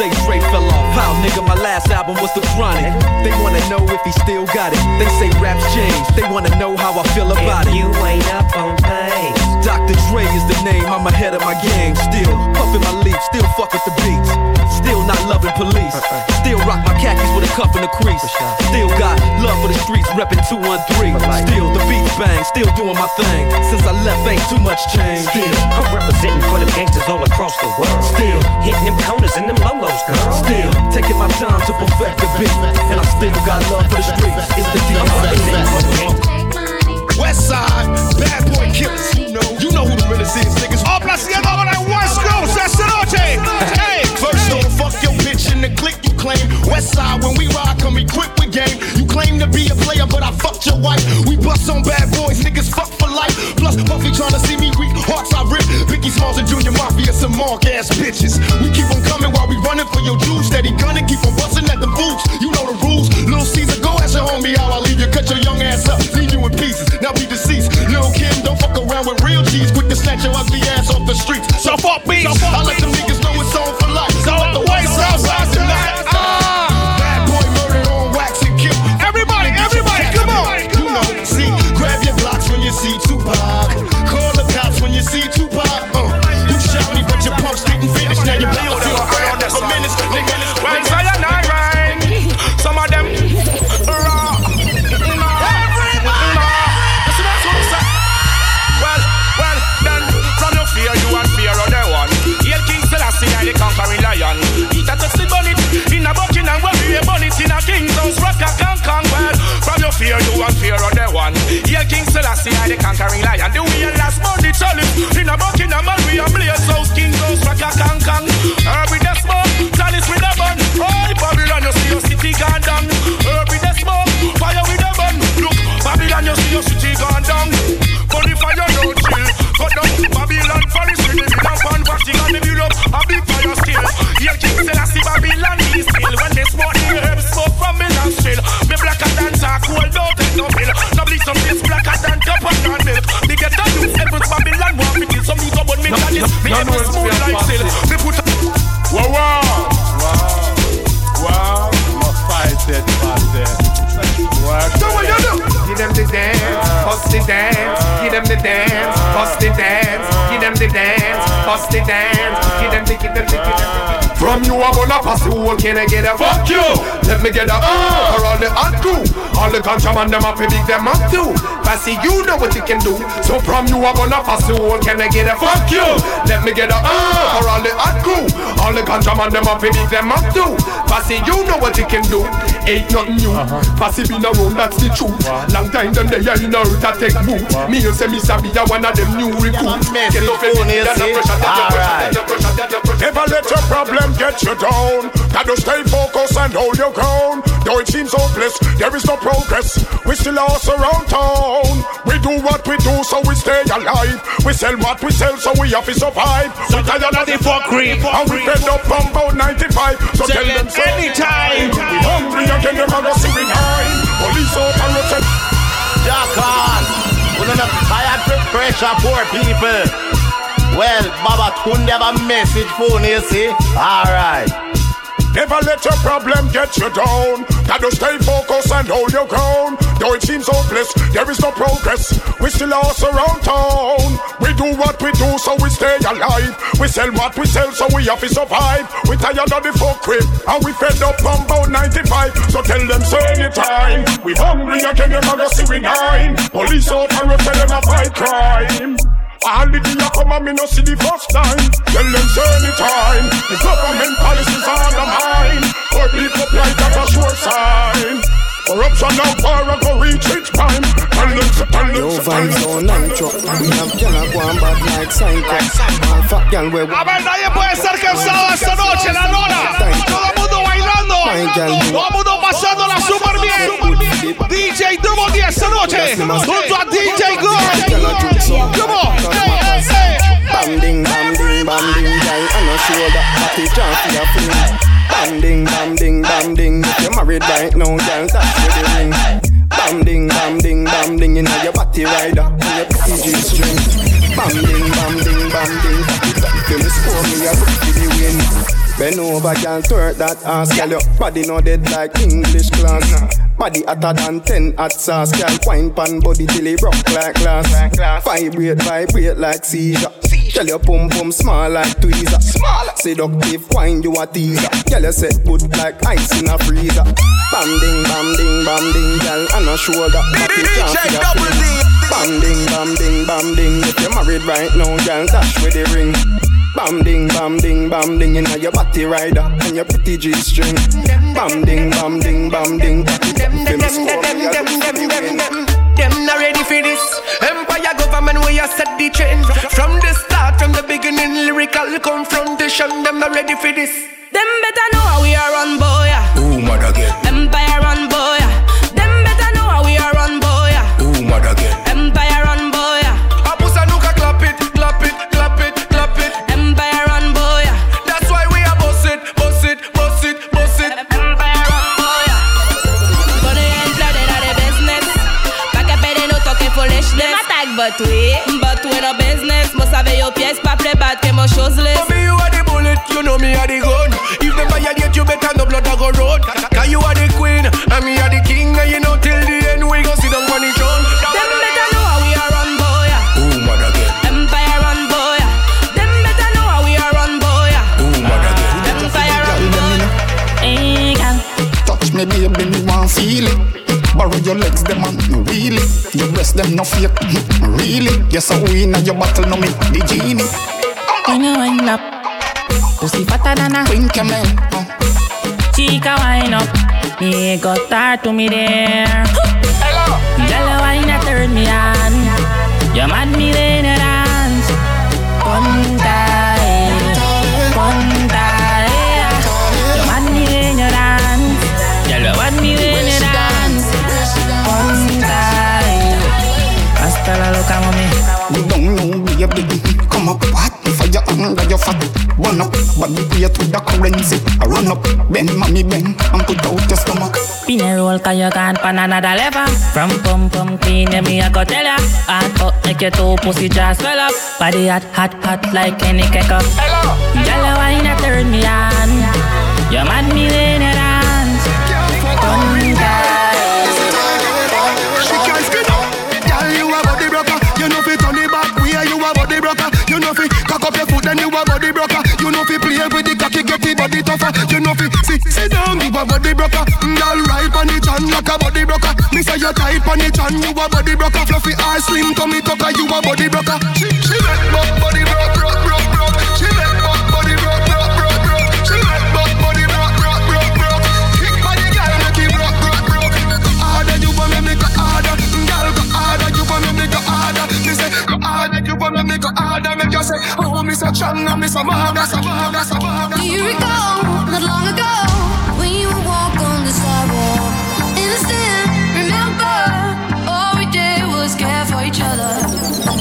say Dre fell off. How nigga, my last album was the chronic. They wanna know if he still got it. They say raps change, they wanna know how I feel about it. You ain't up on pace. Dr. Dre is the name, I'm ahead of my game. Still puffin' my leaf, still fuck with the beats. Still not loving police. Uh, uh. Still rock my khakis with a cuff and a crease. Still got love for the streets, reppin' 213. Still the beats bang, still doing my thing. Since I left, ain't too much change. Still, I'm representing for them gangsters all across the world. Still hitting them corners and them lolos, girl. Still taking my time to perfect the beat, and I still got love for the streets. It's the D.R.E. West side, bad boy killers. You know, you know who the realest is, niggas. Aplaciendo ahora en West Coast, esta noche. In the click you claim. West side, when we ride, come equipped with game. You claim to be a player, but I fucked your wife. We bust on bad boys, niggas fuck for life. Plus, Puffy tryna see me weak, hearts I rip. Biggie Smalls and Junior Mafia, some mark ass bitches. We keep on coming while we running for your juice. Steady gunning, keep on busting at the boots. You know the rules. Little Caesar, go ask your homie how I leave you. Cut your young ass up, leave you in pieces. Now be deceased. Lil' Kim, don't fuck around with real G's. Quick to snatch your ugly ass off the streets. So fuck beats. I let them niggas know it's on fear you and fear of the one. Yeah, King Selassie, I the conquering lion. The way last Monday chalice in a Buckingham and we a blaze house. King goes rock a kang kang. Herb with the smoke, chalice with the bun. Oh, Babylon, you see your city gone down. Herb with the smoke, fire with the bun. Look, Babylon, you see your city gone down. Money fire, no chill. Cut down Babylon, forest with the middle pan. Vatican, the up a big fire still. Yeah, King Selassie, blacker than charcoal, don't take no pill. No bleach some face blacker than copper and milk. They get the youth, heavens, Babylon, want me kill. Some youth about me chalice. Me head was smooth like silk. Me put a... Wow, wow. Wow. Wow. My fight it, fight it. So what you do? Give them the dance, bust the dance. Give them the dance, bust the dance. Give them the dance, bust the dance. Give them the, give them the, give them the. From you I'm gonna pass the whole can I get a fuck you? Let me get a uh. for all the hot crew. All the contraband them up and big them up too. Passy you know what you can do. So from you I'm gonna pass the whole can I get a fuck you? Let me get a uh. for all the hot crew. All the contraband them up and big them up too. Passy you know what you can do. Ain't nothing new. Passy been around that's the truth. Long time them they in the earth I take boot Me you say me sabi a one of them new recruits. Get up and me that the pressure that the pressure that the the pressure Never let your problem get you down. Gotta stay focused and hold your ground. Though it seems hopeless, there is no progress. We still lost around town. We do what we do, so we stay alive. We sell what we sell, so we have to survive. We tired of the fuckery, and we fed up from about 95. So tell them so. anytime. We hungry again, them are see we nine. Police out and rotten. Jack on. We don't have tired pressure poor people. Well, Baba Tunde have a message for you, see? Alright. Never let your problem get you down. Gotta stay focused and hold your ground. Though it seems hopeless, there is no progress. We still lost around town. We do what we do, so we stay alive. We sell what we sell, so we have to survive. We tired of the folk crib, and we fed up from about 95. So tell them, say anytime. We hungry again, them see we nine. Police out and tell them a fight crime. All the day you come and me no see the first time. Tell them say anytime The government policies are the mine Public up like a sure sign. Corruption now far and go reach its prime. Tell them so tell them Yo, tell vibes them. on nitro We have gyal a go and bad like psycho All fat gyal we A ver, nadie puede ser cansado esta noche, la Lora. Todo el mundo bailando. Todo el mundo pasándola súper bien. DJ Double D esta noche. Junto a shoulder, happy chance for your fling Bam ding, bam ding, bam ding If you're married right now, gyal, that's where the ring Bam ding, bam ding, bam ding You know your body rider and your pretty G-string Bam ding, bam ding, bam ding If you score me, I put you the win Bend over, girl, twerk that ass, girl. Your body no dead like English class. Body hotter than ten hot sauce, girl. Wine pan body till it broke like glass. Vibrate, vibrate like seizure. Tell your pum pum small like tweezer. Seductive wine, you a teaser. Girl, you set good like ice in a freezer. Bam ding, bam ding, bam ding, girl. On a shoulder, for your fling. Bam ding, bam ding, bam ding. If you're married right now, girl, dash with the ring. Bam ding, bam ding, bam ding, you know your body rider and your pretty G string. Bam ding, bam ding, bam ding. Them, them, them, them, them, them, them, Them not ready for this. Empire government where you set the trend. From start, from the beginning, lyrical confrontation. Them not ready for this. Them better know how we are on boy. yeah. Ooh, mother again. Empire on boy. yeah. Them better know how we are run, boy. yeah. Ooh, mother again. Empire run, boy. yeah. Abusa nuka clap it, clap it, clap it, clap it. Empire on boy. yeah. That's why we are boss it, boss it, boss it, boss it. Empire run, boy. yeah. Con ejemplo de la de business. Pa' que pede no toque foolishness. Them attack, but we, but we no business. Mo save yo pièce pa' play bad que mo shoeless. For me, you are the bullet, you know me are the gun. If them violate you, better no blood a go road. Cause you are the queen, and me are the king, and you know till the end we go sit down on the throne. Them better know how we are run, boy. yeah. Ooh, mother again. Empire run, boy. yeah. Them better know how we are run, boy. yeah. Ooh, mother again. Empire run, boy. Hey, girl. Touch me, baby, me want feel it. Borrow your legs, them and the rest them no fake. really? Yes, I win at your battle, no me. The genie. When you wind up, pussy fatter than a queen camel. Uh. Chica wind up, he got tired to me there. Hello. Jello wind up turned me on. You mad me in the dance. Come up. Hot Fire under your fat. One up. Body weight with the currency. I run up. Bend mommy bend. And put out your stomach. Spin a roll cause you can't pan another lever. From pump pump clean yeah, me I go tell ya. Hot up make your two pussy just swell up. Body hot hot hot like any cake up. Hello. Yellow wine a turn me on. You mad me late then you a body broker. You know fi play with the cocky, get the body tougher. You know fi sit sit down, you a body broker. Girl, ride on the chan like a body broker. Me say you tight on the chan, you a body broker. Fluffy ass, slim tummy tucker, you a body broker. She, she make body heart and make you say, Oh, Miss a Chang, Miss a Mom, a Mom, Miss a Mom. Do you recall not long ago we would walk on the sidewalk? Innocent, remember all we did was care for each other.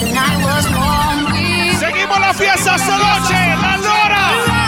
The night was warm. We Seguimos la fiesta esta la Lora.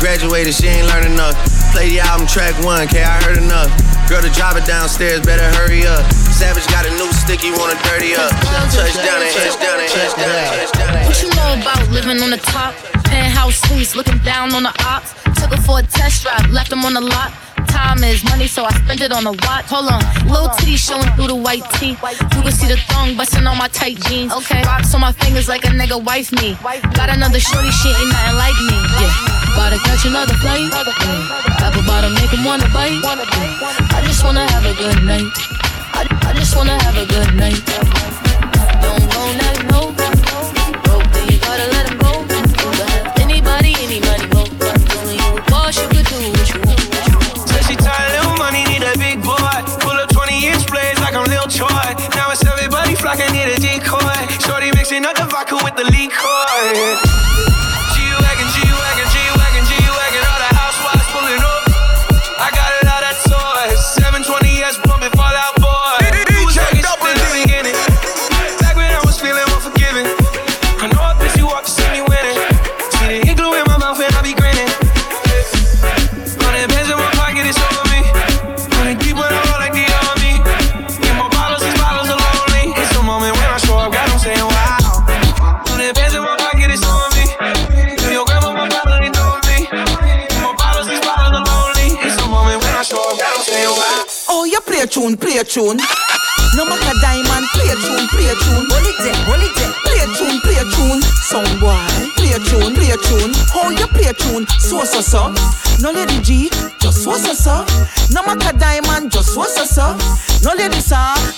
graduated, she ain't learning enough. Play the album track one, K, I heard enough. Girl, to drop it downstairs, better hurry up. Savage got a new stick, you wanna dirty up. Touchdown and touchdown and touchdown and touchdown. What you know about living on the top? Penthouse suites, looking down on the ops. Took her for a test drive, left him on the lot time is money, so I spend it on a watch. Hold on, little titty showing through the white tee. You can see the thong busting on my tight jeans. Okay, rocks on my fingers like a nigga wife me. Got another shorty, she ain't nothing like me. Yeah about to catch another flight. Yeah. Apple bottom make him wanna bite. Yeah. I just wanna have a good night. I, I just wanna have a good night. Don't go now, no. Broke, then you gotta let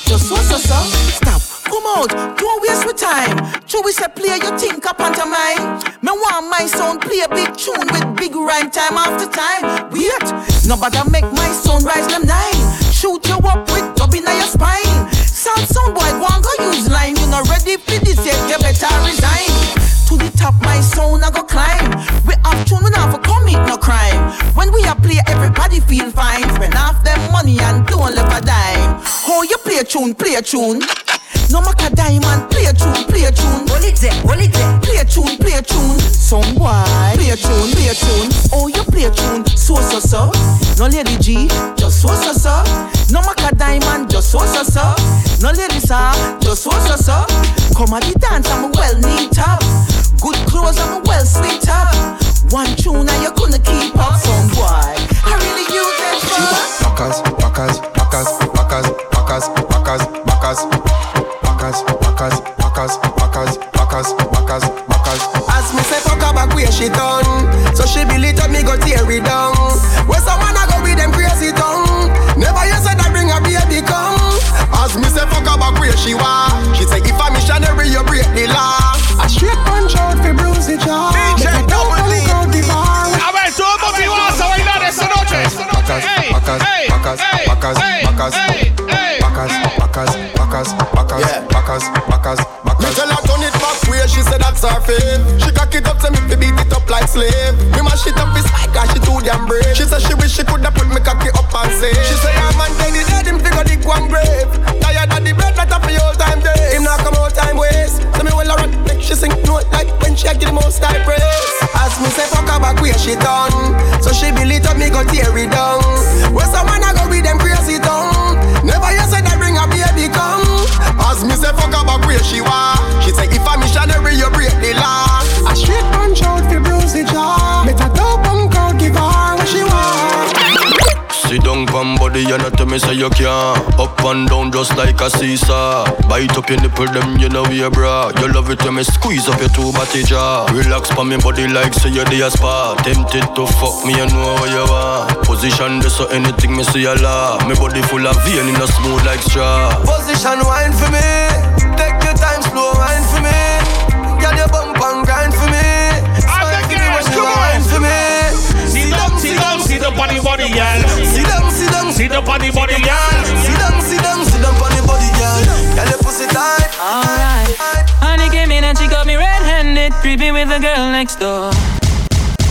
just so so so. Stop. Come out, don't waste my time. True, we say play, you think up onto mine. Me want my sound play a big tune with big rhyme time after time. Wait, nobody make my sound rise them nine. Shoot you up with dub in your spine. Sound sound boy, go and go use line. You not ready for this yet, you better resign. To the top, my sound I go climb. We have tune, we not for commit no crime. When we a play, everybody feel fine. Spend half them money and don't left a dime. Oh, you play a tune, play a tune. No matter diamond, play a tune, play a tune. Hold it there, hold it there. Play a tune, play a tune. Some boy, play a tune, play a tune. Oh, you play a tune, so so so. No lady G, just so so so. No matter diamond, just so so so. No lady sir, just so so so. Come at the dance, I'm well neat up. Good clothes, I'm well sweet up. One tune and you couldn't keep up, some boy. I really use that for. Backers, backers, backers, backers, backers, backers, backers, backers, backers, backers, backers, backers, backers, backers. As me say fuck her back where she done So she build it up, me go tear it down Where someone I go with them crazy tongue Never you said I bring a baby come As me say fuck her back where she was She say if a missionary you break the law A straight punch out fi bruise the jaw Backers, ey, backers, ey, ey. backers, backers, backers, backers, backers, backers, Me backers. tell her turn it back way, she said that's her fave. She cock it up, say me fi beat it up like slave. Me mash it up, it's like she too damn brave. She said she wish she coulda put me cocky up and say. She say her man take the dead, him figure dig one grave. Tired of the bread, not a for all time days. Him not come out time waste. So me well a run, make she sing note like when she a give the most high praise. As me say fuck her back where she done. So she build it up, me go tear it down. Where someone I go with them crazy tongue. Never you said that bring a baby come. As me say fuck her back where she was. She say if a missionary you break the law. Pon body not tell me say you can't. Up and down just like a seesaw. Bite up your nipple them you know we bra. You love it when me squeeze up your two body jaw. Relax pon me body like say you're the spa. Tempted to fuck me you know what you want. Position this so anything me see a law Me body full of vein in a smooth like straw. Position wine for me. Take your time, slow wine for me. Get your bump and grind for me. Smile for me when you wine for me. Sit down, sit down, sit down on the body, girl. Sit down, sit down, Sit down on the body, girl. sit down, sit down, sit down on the body, girl. Get your pussy tight. Alright. Honey came in and she got me red-handed, creeping with the girl next door.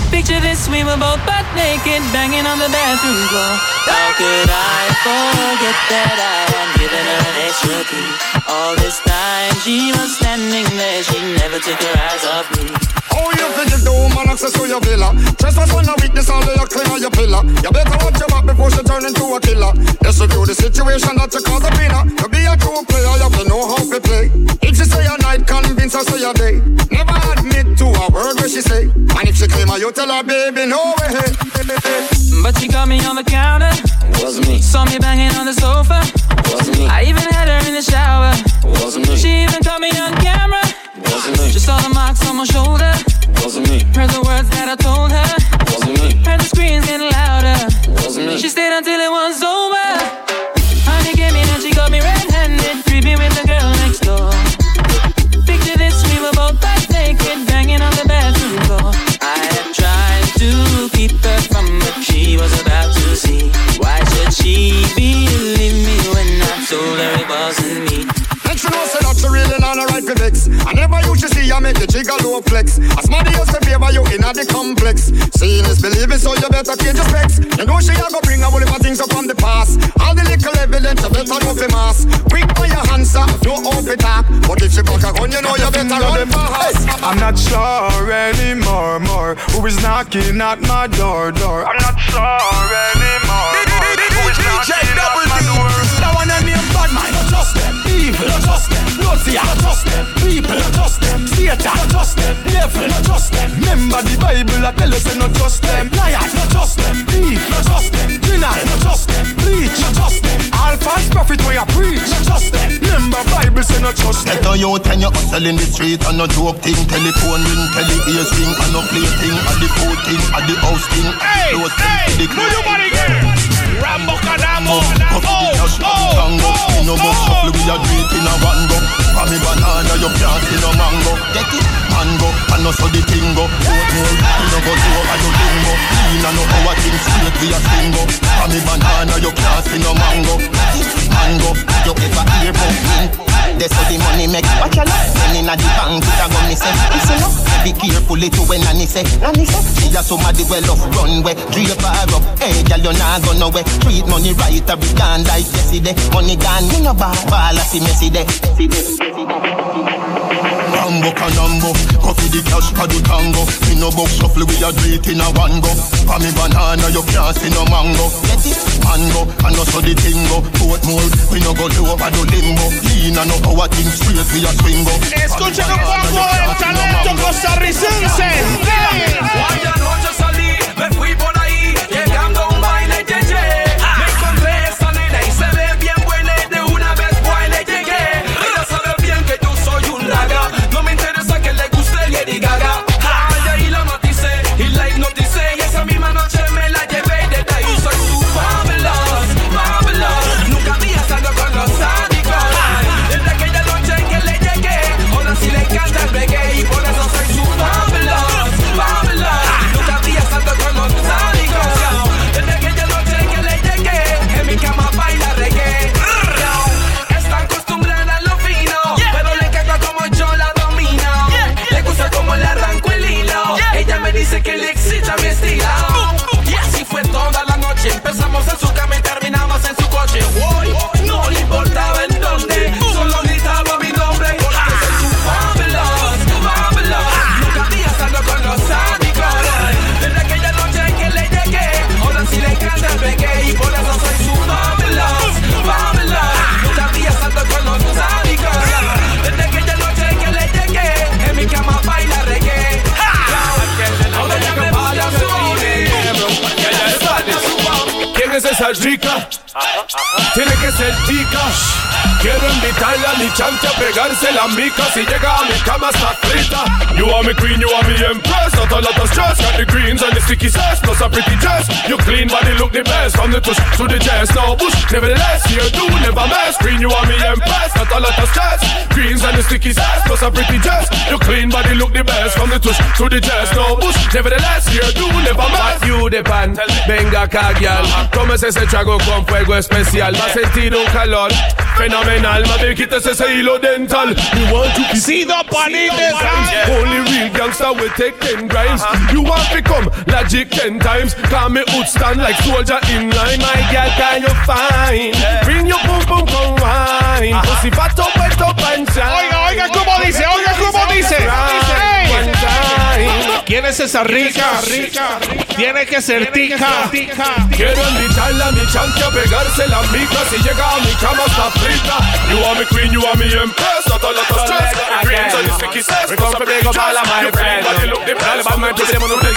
Picture this, we were both butt naked, banging on the bathroom floor. How could I forget that I had given her an extra key? All this time she was standing there, she never took her eyes off me. How you you do, man, access to your villa? Trespass on a weakness, all your clear your pillar. You better watch your back before she turn into a killer. Yes, review the situation that you call the winner. To be a true player, you have to know how to play. If she say a night, convince her say a day. Never admit and you tell her, baby, no way. But she got me on the counter. Wasn't me. Saw me banging on the sofa. Wasn't me. I even had her in the shower. Wasn't me. She even caught me on camera. Wasn't me. Just saw the marks on my shoulder. Wasn't me. Heard the words that I told her. Wasn't me. Heard the screams getting louder. Wasn't me. She stayed until it was over. Honey came in and she got me red-handed, creepy with the girl next door. Picture this, we were both butt naked, banging on the bathroom floor. Tried to keep her from what she was about to see. Why should she believe me when I told her it wasn't me? Let you know, say that you really not a right for vex. I never used to see you make the jigger low flex. As money used to favor you in the complex. Seeing is believing, so you better change your specs. You know she a go bring a whole heap of things up from the past. All the little evidence, you better know the mass. Quick on your answer, don't open talk. But if she back a gun, you know you better run fast. I'm not sure anymore, more. Who is knocking at my door, door? I'm not sure anymore. Satan, not just them. Devil, not just them. Remember the Bible, I tell us, not just them. Liars, not just them. Thief, not just them. Deny, not just them. Preach, not just them. All false prophet, where you preach, not just them. Remember Bible, say not just them. Get on your ten, you hustle in the street and no joke thing. Telephone ring, tele ears ring, and no play thing. At the food thing, at the house thing. Hey, hey, to the move close your body, girl. Rambo Kadamo. Go for the cash, go for the tango. You know shuffle, we a it in a one go. For me banana, you can't see no mango. Get it? Mango, and no so the thing go. Oatmeal, you know go do over your lingo. Lean and no our thing straight, we a singo. For me banana, you can't see no mango. Mango, you ever hear about me? That's how the money make. Watch your luck. When inna the bank, it a go me say. Listen up, be careful it when Nanny say. Nanny say, she a somebody well off runway. Drape her up, hey girl you nah go nowhere. Treat money right, a be gone like yesterday. Money gone, you know ball, ball a see messy day. Rambo canambo, coffee the cash for the tango. Me no box shuffle, we a do it in a one go. For me banana, you can't see no mango. Get it? Mango, and no so the tingo. Port mold, we no go do over the limbo. Lean and no our thing straight, we a swingo. Escuchen un poco el talento costarricense. Hoy anoche salí, me fui por ahí, llegando a un baile yeye. Me rica? Tiene que ser chica. Quiero invitarla a mi chante a pegarse la mica. Si llega a mi cama está frita. You are my queen, you are my empress. Not a lot of stress. Got the greens and the sticky sass. Plus a pretty dress. You clean body look the best. From the tush to the chest. No bush. Nevertheless, you do never mess. Queen, you are my empress. Not a lot of stress. Greens and the sticky sass. Plus a pretty dress. You clean body look the best. From the tush to the chest. No bush. Nevertheless, you do never mess. You the pan. Venga, cagial. Tómese ese trago con fuego especial. Va a sentir un calor fenomenal. Mami, quítese ese hilo dental. You want to See the bunny this Only real gangster will take ten grinds. Uh-huh. You want to come logic ten times. Call me hood stand like soldier in line. My girl, can you find? Bring your boom boom come wine. Uh-huh. Pussy fat up, wet up and shine. Oiga, oiga cómo dice, oiga cómo dice. ¿Quién es esa rica? Tiene que ser tica. Quiero invitarla a mi chanque a pegarse las micas Si llega a mi cama está frita You are my queen, you are my empress Not a lot of stress The dreams and the sticky sex We come to big up all of my friends. But you look the best Dale, man, put them on the plate.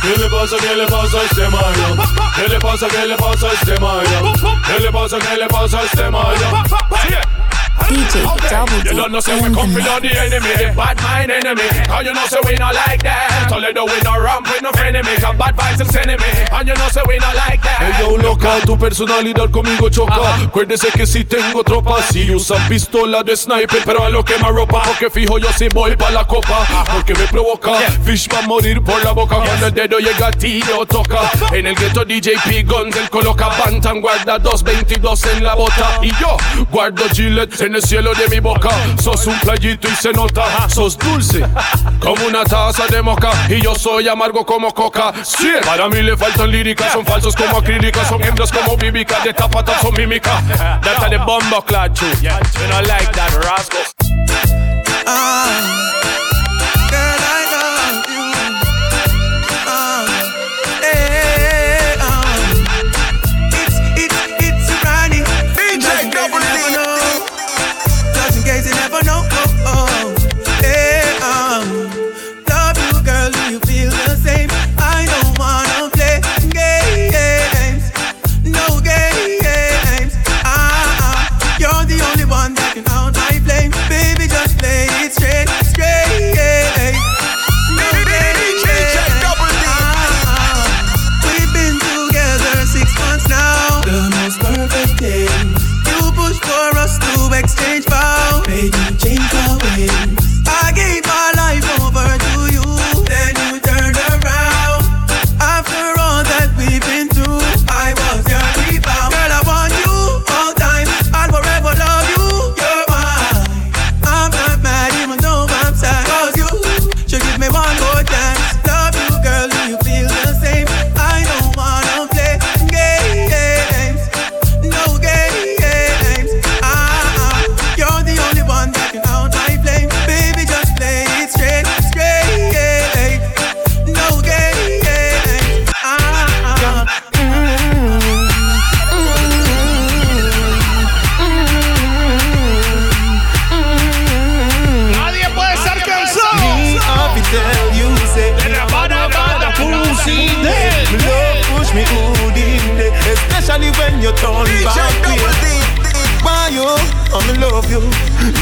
¿Qué le pasa, qué le pasa a este mayo? ¿Qué le pasa, qué le pasa a este mayo? ¿Qué le pasa, qué le pasa a este mayo? DJ Double You don't know say we come for the enemy, the bad mind enemy. Cause you know say we not like that. Toledo we no ramp with no enemy. Cause bad vibes is enemy. And you know say we not like that. Hey yo loca, tu personalidad conmigo choca. Acuérdese que si tengo tropa Si usan pistola de sniper Pero a lo que me ropa Porque fijo yo si voy pa' la copa. Porque me provoca Fish va a morir por la boca. Cuando el dedo llega a ti yo toca. En el ghetto DJP Guns Él coloca Bantam Guarda 222 en la bota. Y yo guardo Gillette en el cielo de mi boca. Sos un playito y se nota Sos dulce como una taza de moca. Y yo soy amargo como coca. Sí, para mí le faltan líricas Son falsos como acrílicas Son hembras como bíblicas De tapata son mímica. Data de bomba too You know like that rascal Ah,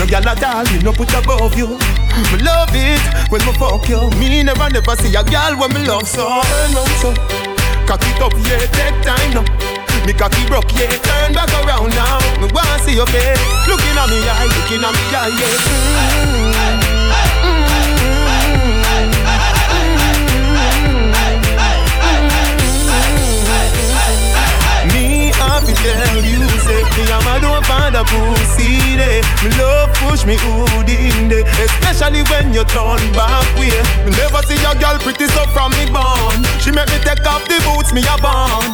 No gyal at all, me no put above you Me love it when me fuck you Me never never see a gyal when me love so Turn round so Cock it up, yeah, take time now me cocky broke, yeah, turn back around now Me wanna see your face Looking at me eye, looking at me eye, yeah Me happy tell you say Me a don't find a pussy day Me love push me hood in there Especially when you turn back way Me never see a girl pretty so from me born She make me take off the boots me a born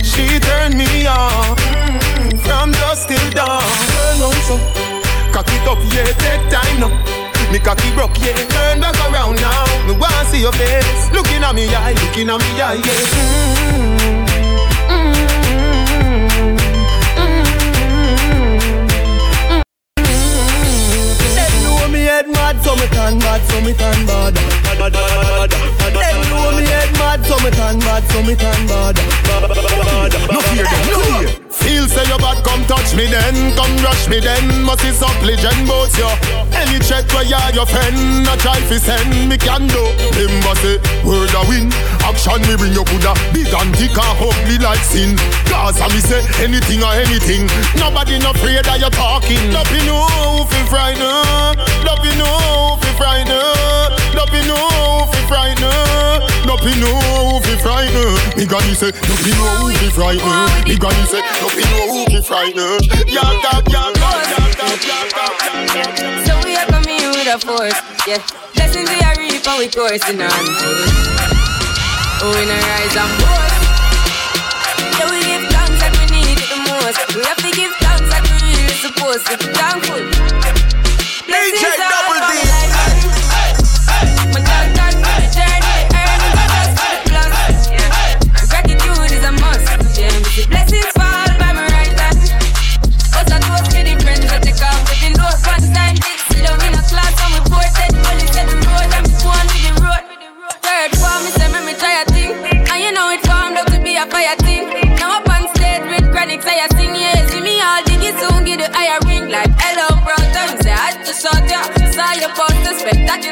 She turn me on From dusk till dawn Turn on so Cock it up yeah take time now me cocky broke, yeah. Turn back around now. Me wanna see your face. Looking at me eye, looking at me eye, yeah. Mm-hmm. Mad, so me turn mad, so me turn bad. Them know me head mad, so me turn mad, so me turn bad. No fear no fear. Feel say your bad, come touch me then, come rush me then. Must be supplicant both yo. Any check where you are your friend, a try fi send me can do. Remember say word a win, action me bring you coulda big and thick and ugly like sin. Cause I me say anything or anything. Nobody no afraid that you're talking. Love you know fi frighten, love you know frighten, love you know fi frighten, love you know fi frighten. Me gonna say love you know fi frighten. Me gonna say love you know fi frighten. Ya tap ya tap ya tap ya tap ya tap. So we are coming with a force, yeah. Blessings we are reaping, we coursing on. Oh, we not rise and boast. Yeah, we give thanks that we need it the most. We have to give thanks that we really supposed to. Thankful. Blessings DJ are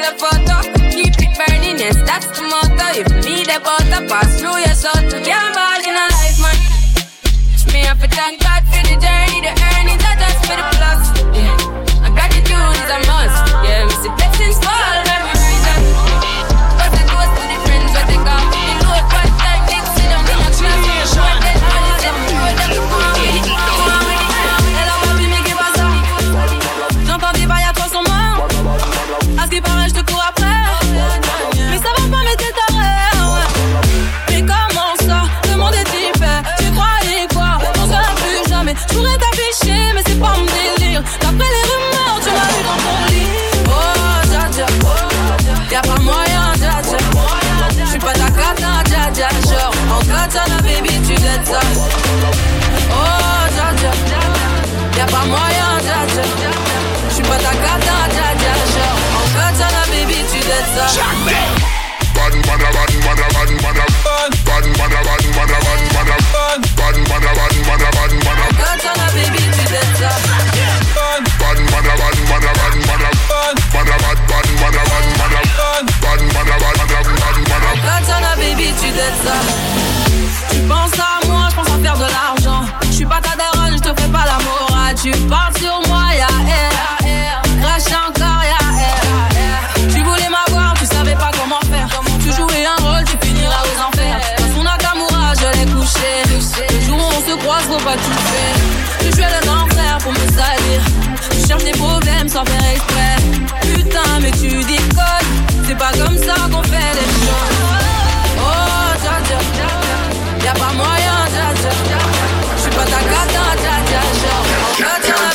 spectacular photo. Keep it burning, yes, that's the motto. If me the butter pass through your soul to gamble in a life, man. Me have to thank God for the journey, the earnings are just for the plus. Yeah, and gratitude is a must. Dettes ça. Oh, dja. Y'a pas moyen, dja. J'suis pas ta cata. Genre, en katana, baby, tu dettes ça. Bad bada bad bada bad bada bad bad bada bad bada bad bada bad bad bada bad bada bad bada Katana, baby, tu dettes ça. bad bada bad bada bada bad bada bad bada bad bad bada bad bada bad bada bad bada bad bada Katana, baby, tu dettes ça. Tu penses à moi, je pense à faire de l'argent. Je suis pas ta daronne, je te fais pas la morale. Tu parles sur moi, ya air. Crash encore, ya air. Tu voulais m'avoir, tu savais pas comment faire. Tu jouais un rôle, tu finiras aux enfers. Dans son Nakamura, je l'ai couché. Le jour où on se croise, faut pas tout faire. Tu jouais le frère pour me salir. Tu cherches des problèmes sans faire exprès. Putain, mais tu déconnes. C'est pas comme ça qu'on fait les choses.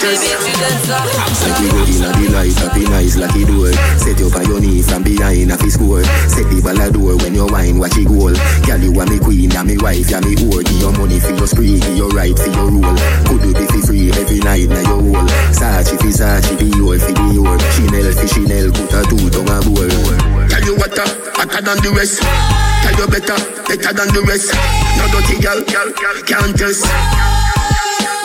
Ça. Set we inna the light, happy like it door. Set you on your knees from behind a score. Set the ball a door when you wine, watch it goal. Girl, you are me queen, and me wife, ya me whore. Give your money for your spree, give your right for your rule. Could you be fi free every night na your hole? Sachi fi Sachi, be your fi the your. Chanel fi Chanel, put a two tongue a bowl. Tell you what, uh, hotter than the rest. Tell you better, better than the rest. No dirty girl, girl, can't test.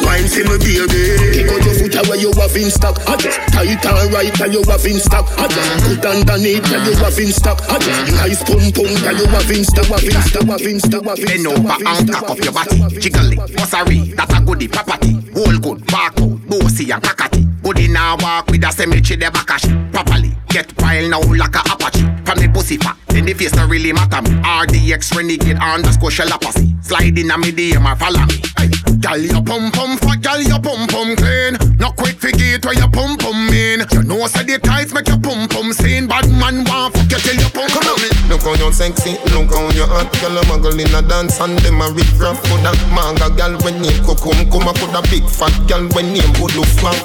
Wine for me baby. Kick out your foot away you have in stock I just tight and right tell you have in stock I just put underneath tell you have in stock I just nice pum pum tell you have in stock Have in stock, have in stock, have in Bend over and cock up your body. Jiggle it, bossary, that's a goodie property. Whole good, bark out, bossy and cockatty. Goodie now walk with a cemetery, the back properly. Get wild now like a apache. From the pussy fat, then the face don't really matter me. RDX renegade underscore shell apathy. Slide in a medium or follow me. Hey. Girl, your pum pum fat, girl, your pum pum clean. No quick figure where your pum pum mean. You know, say the tights make your pum pum seen. Bad man want fuck you till your pum come on. Look how you sexy, look how you hot Girl, a muggle in a dance and them a rip rap Coulda manga girl when name Kokum Kuma coulda big fat girl when name Bodo Frank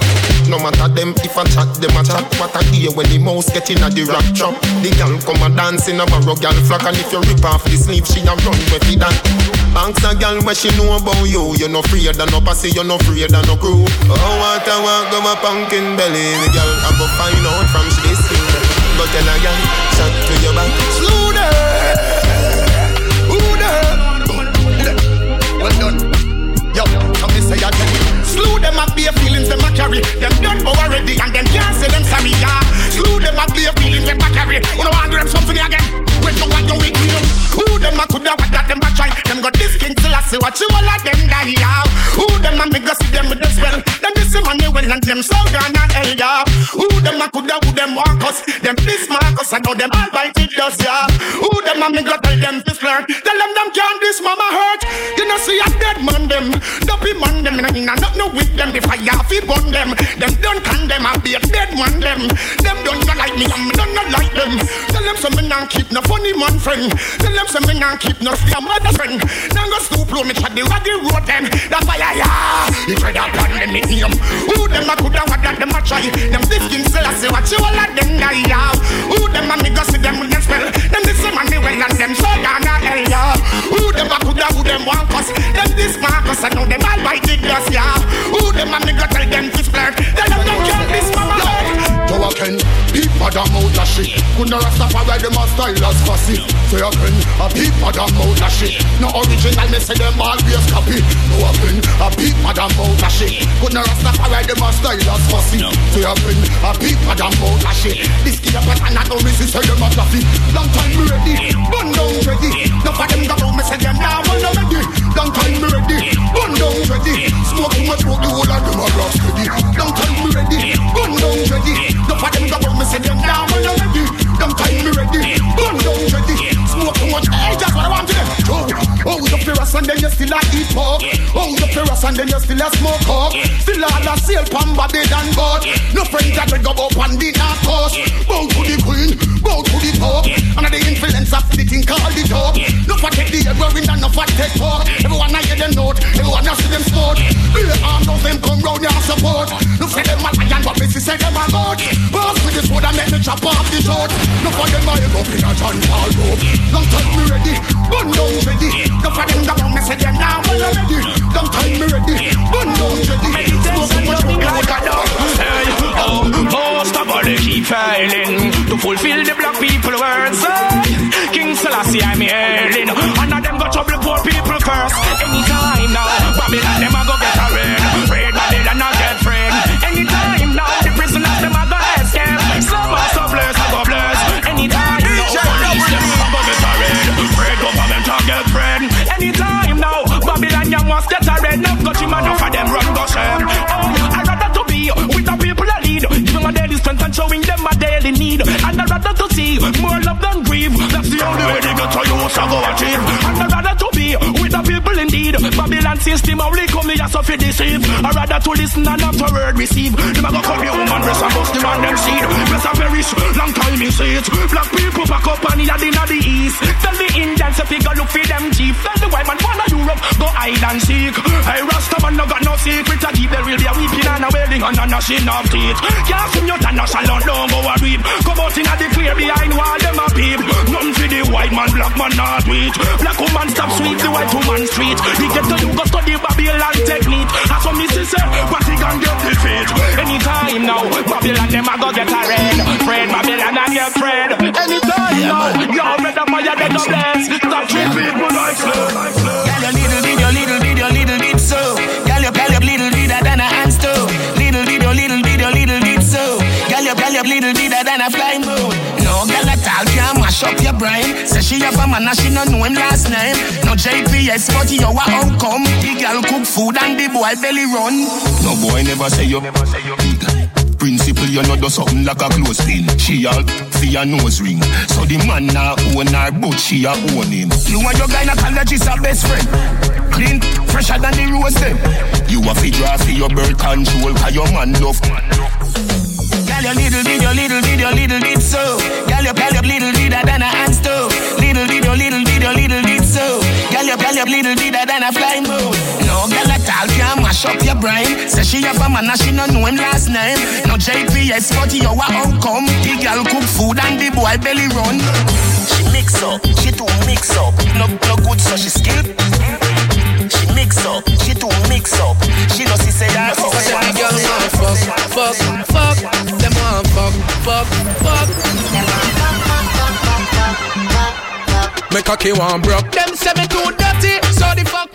No matter them if I chat, them a chat What I hear when the mouse get in a the rap trap The girl come a dance in a barrow girl flock And if you rip off the sleeve, she a run with it. That Ask a girl what she know about you. You no afraid of no pussy, you no afraid of no crew. Oh, what I want, go a pumpkin belly. The girl I go find out from she this thing. Go tell a girl, shot to your back. Slow there Who there Well done. Yo, come me say Slew them up be feelings them a carry. Them done bow already and them can't say them sorry yeah. Slew them up be feelings them a carry. Who no want them something again? When you want your weak heel Who them a coulda what that them a try? Them got this king till I see what you all of them die yeah. Who them a me go see them with the spell Them this money well and them so gone and hell yeah. Who them a coulda who them walk us? Them this Marcus I know them all bite it does yeah. Who them a me go tell them this flirt? Tell them them can't this mama hurt. You know see a dead man them. Dopey man them in a not no with them If I have to burn them. Them don't condemn a dead man them. Them don't not like me me don't not like them. Tell them some me not keep no funny man friend. Tell them some me not keep no scam mother friend. Now go stoop low me try the raggy road them. Why I yeah. You try that plan them in him Who them a coulda what that them a try? Them this skin still I say what you all of them die yeah? Who them a me go see them with them spell? Them this money well and them so down a hell yeah. Who them a coulda who them want cause Them this Marcus I know them all bite it dust yeah. Who them a go tell them to flirt Tell them them can't this mama hurt Joe again, people madam out of shit. Couldn't Rastafari them a style as fussy. So you can a peep madam out of shit. No original, me say them always copy. No a pen, a peep madam out of shit. Couldn't Rastafari them a style as fussy. So you can a peep madam out of shit. This kid up and I know me say them a coffee. Long time me ready, bun down ready. No for them go round me say them now well ready. Long time me ready, bun down ready. Smoke much, smoke the whole of them a rock steady. Time me ready, bun down ready. No for them round me say them now well ready. Long time me ready, bun down ready. Smoke too much, hey, that's what I want to. Oh, oh, you furious and then you still a eat pork. Oh, you furious and then you still a smoke coke. Still all a sail body than boat. No friends that will go up and the not cost. Bow to the queen, bow to the top. And the influence of the thing called the top. No for take the heroin and no for take talk. Everyone I hear them note, everyone I see them sport. Be armed of them come round your support. No say them a lion, but Missy say them a goat. Pass with this wood and make me chop off the throat. No for them I go in a John Paul rope. Long time me ready, gun down ready. No for them go down, me say them now ready. Long time me ready, gun down ready. Smoke too much like a dog. Hey, oh, oh, somebody keep filing to fulfill the black people words. Hey, King Selassie, I'm hailing. And of them go trouble poor people first. Anytime now, Babylon them a go get a enough of them run go shame. Oh, um, I'd rather to be with the people I lead. Giving my daily strength and showing them my daily need. And I'd rather to see more love than grief. That's the only way they get to you so go achieve. And I'd rather to be people indeed. Babylon system only come here so fi deceive. I'd rather to listen and afterward receive. Them a go come here woman rest and bust them on them seed. Bless a perish, long time in see it. Black people back up and here in the east. Tell the Indians if you go look for them chief. Tell the white man wanna Europe go hide and seek. Hey Rasta man no got no secret to keep. There will be a weeping and a wailing and a gnashing of teeth. Can't see your tan no salon don't go a weep. Come out in the clear behind wall them a peep. None for the white man, black man not sweet. Black woman stop sweet, the white woman street. He get to you go study Babylon technique. As for Missy say, but he can get defeat. Anytime now, Babylon them a go get a red. Fred Babylon and your friend. Anytime now, you're red up fire they go bless. Stop treat people like slaves. Girl, your little bit, your little bit, your little bit so. Girl, your girl, your little bit than a hand stove. Little bit, your little bit, your little bit so. Girl, your girl, your little bit than a flying boat. No girl at all can mash up your brain. Say she have a man and she no know him last name. No JPS, but you a outcome. The girl cook food and the boy belly run. No boy never say you. Principle, you know, do something like a close clothespin. She all for your nose ring. So the man now own her, but she a own him. You and your gynecologist are best friend. Clean, fresher than the rose them. You have to draw for your birth control, cause your man love. Girl, your little bit, your little bit, your little bit so. Girl, your girl, your little bit than a hand stove. Little bit, your little bit, your little bit so. Girl, your girl, your little bit than a flying boat. No girl at all can mash up your brain. Say she have a man and she no know him last name. No JPS, but you a outcome. The girl cook food and the boy belly run. She mix up, she too mix up. No, no good, so she skill. She Mix up, she too mix up. She know she say that. She say fuck, fuck, fuck. Them want fuck, fuck, fuck. Make a key one broke. Them say me too dirty, so the fuck.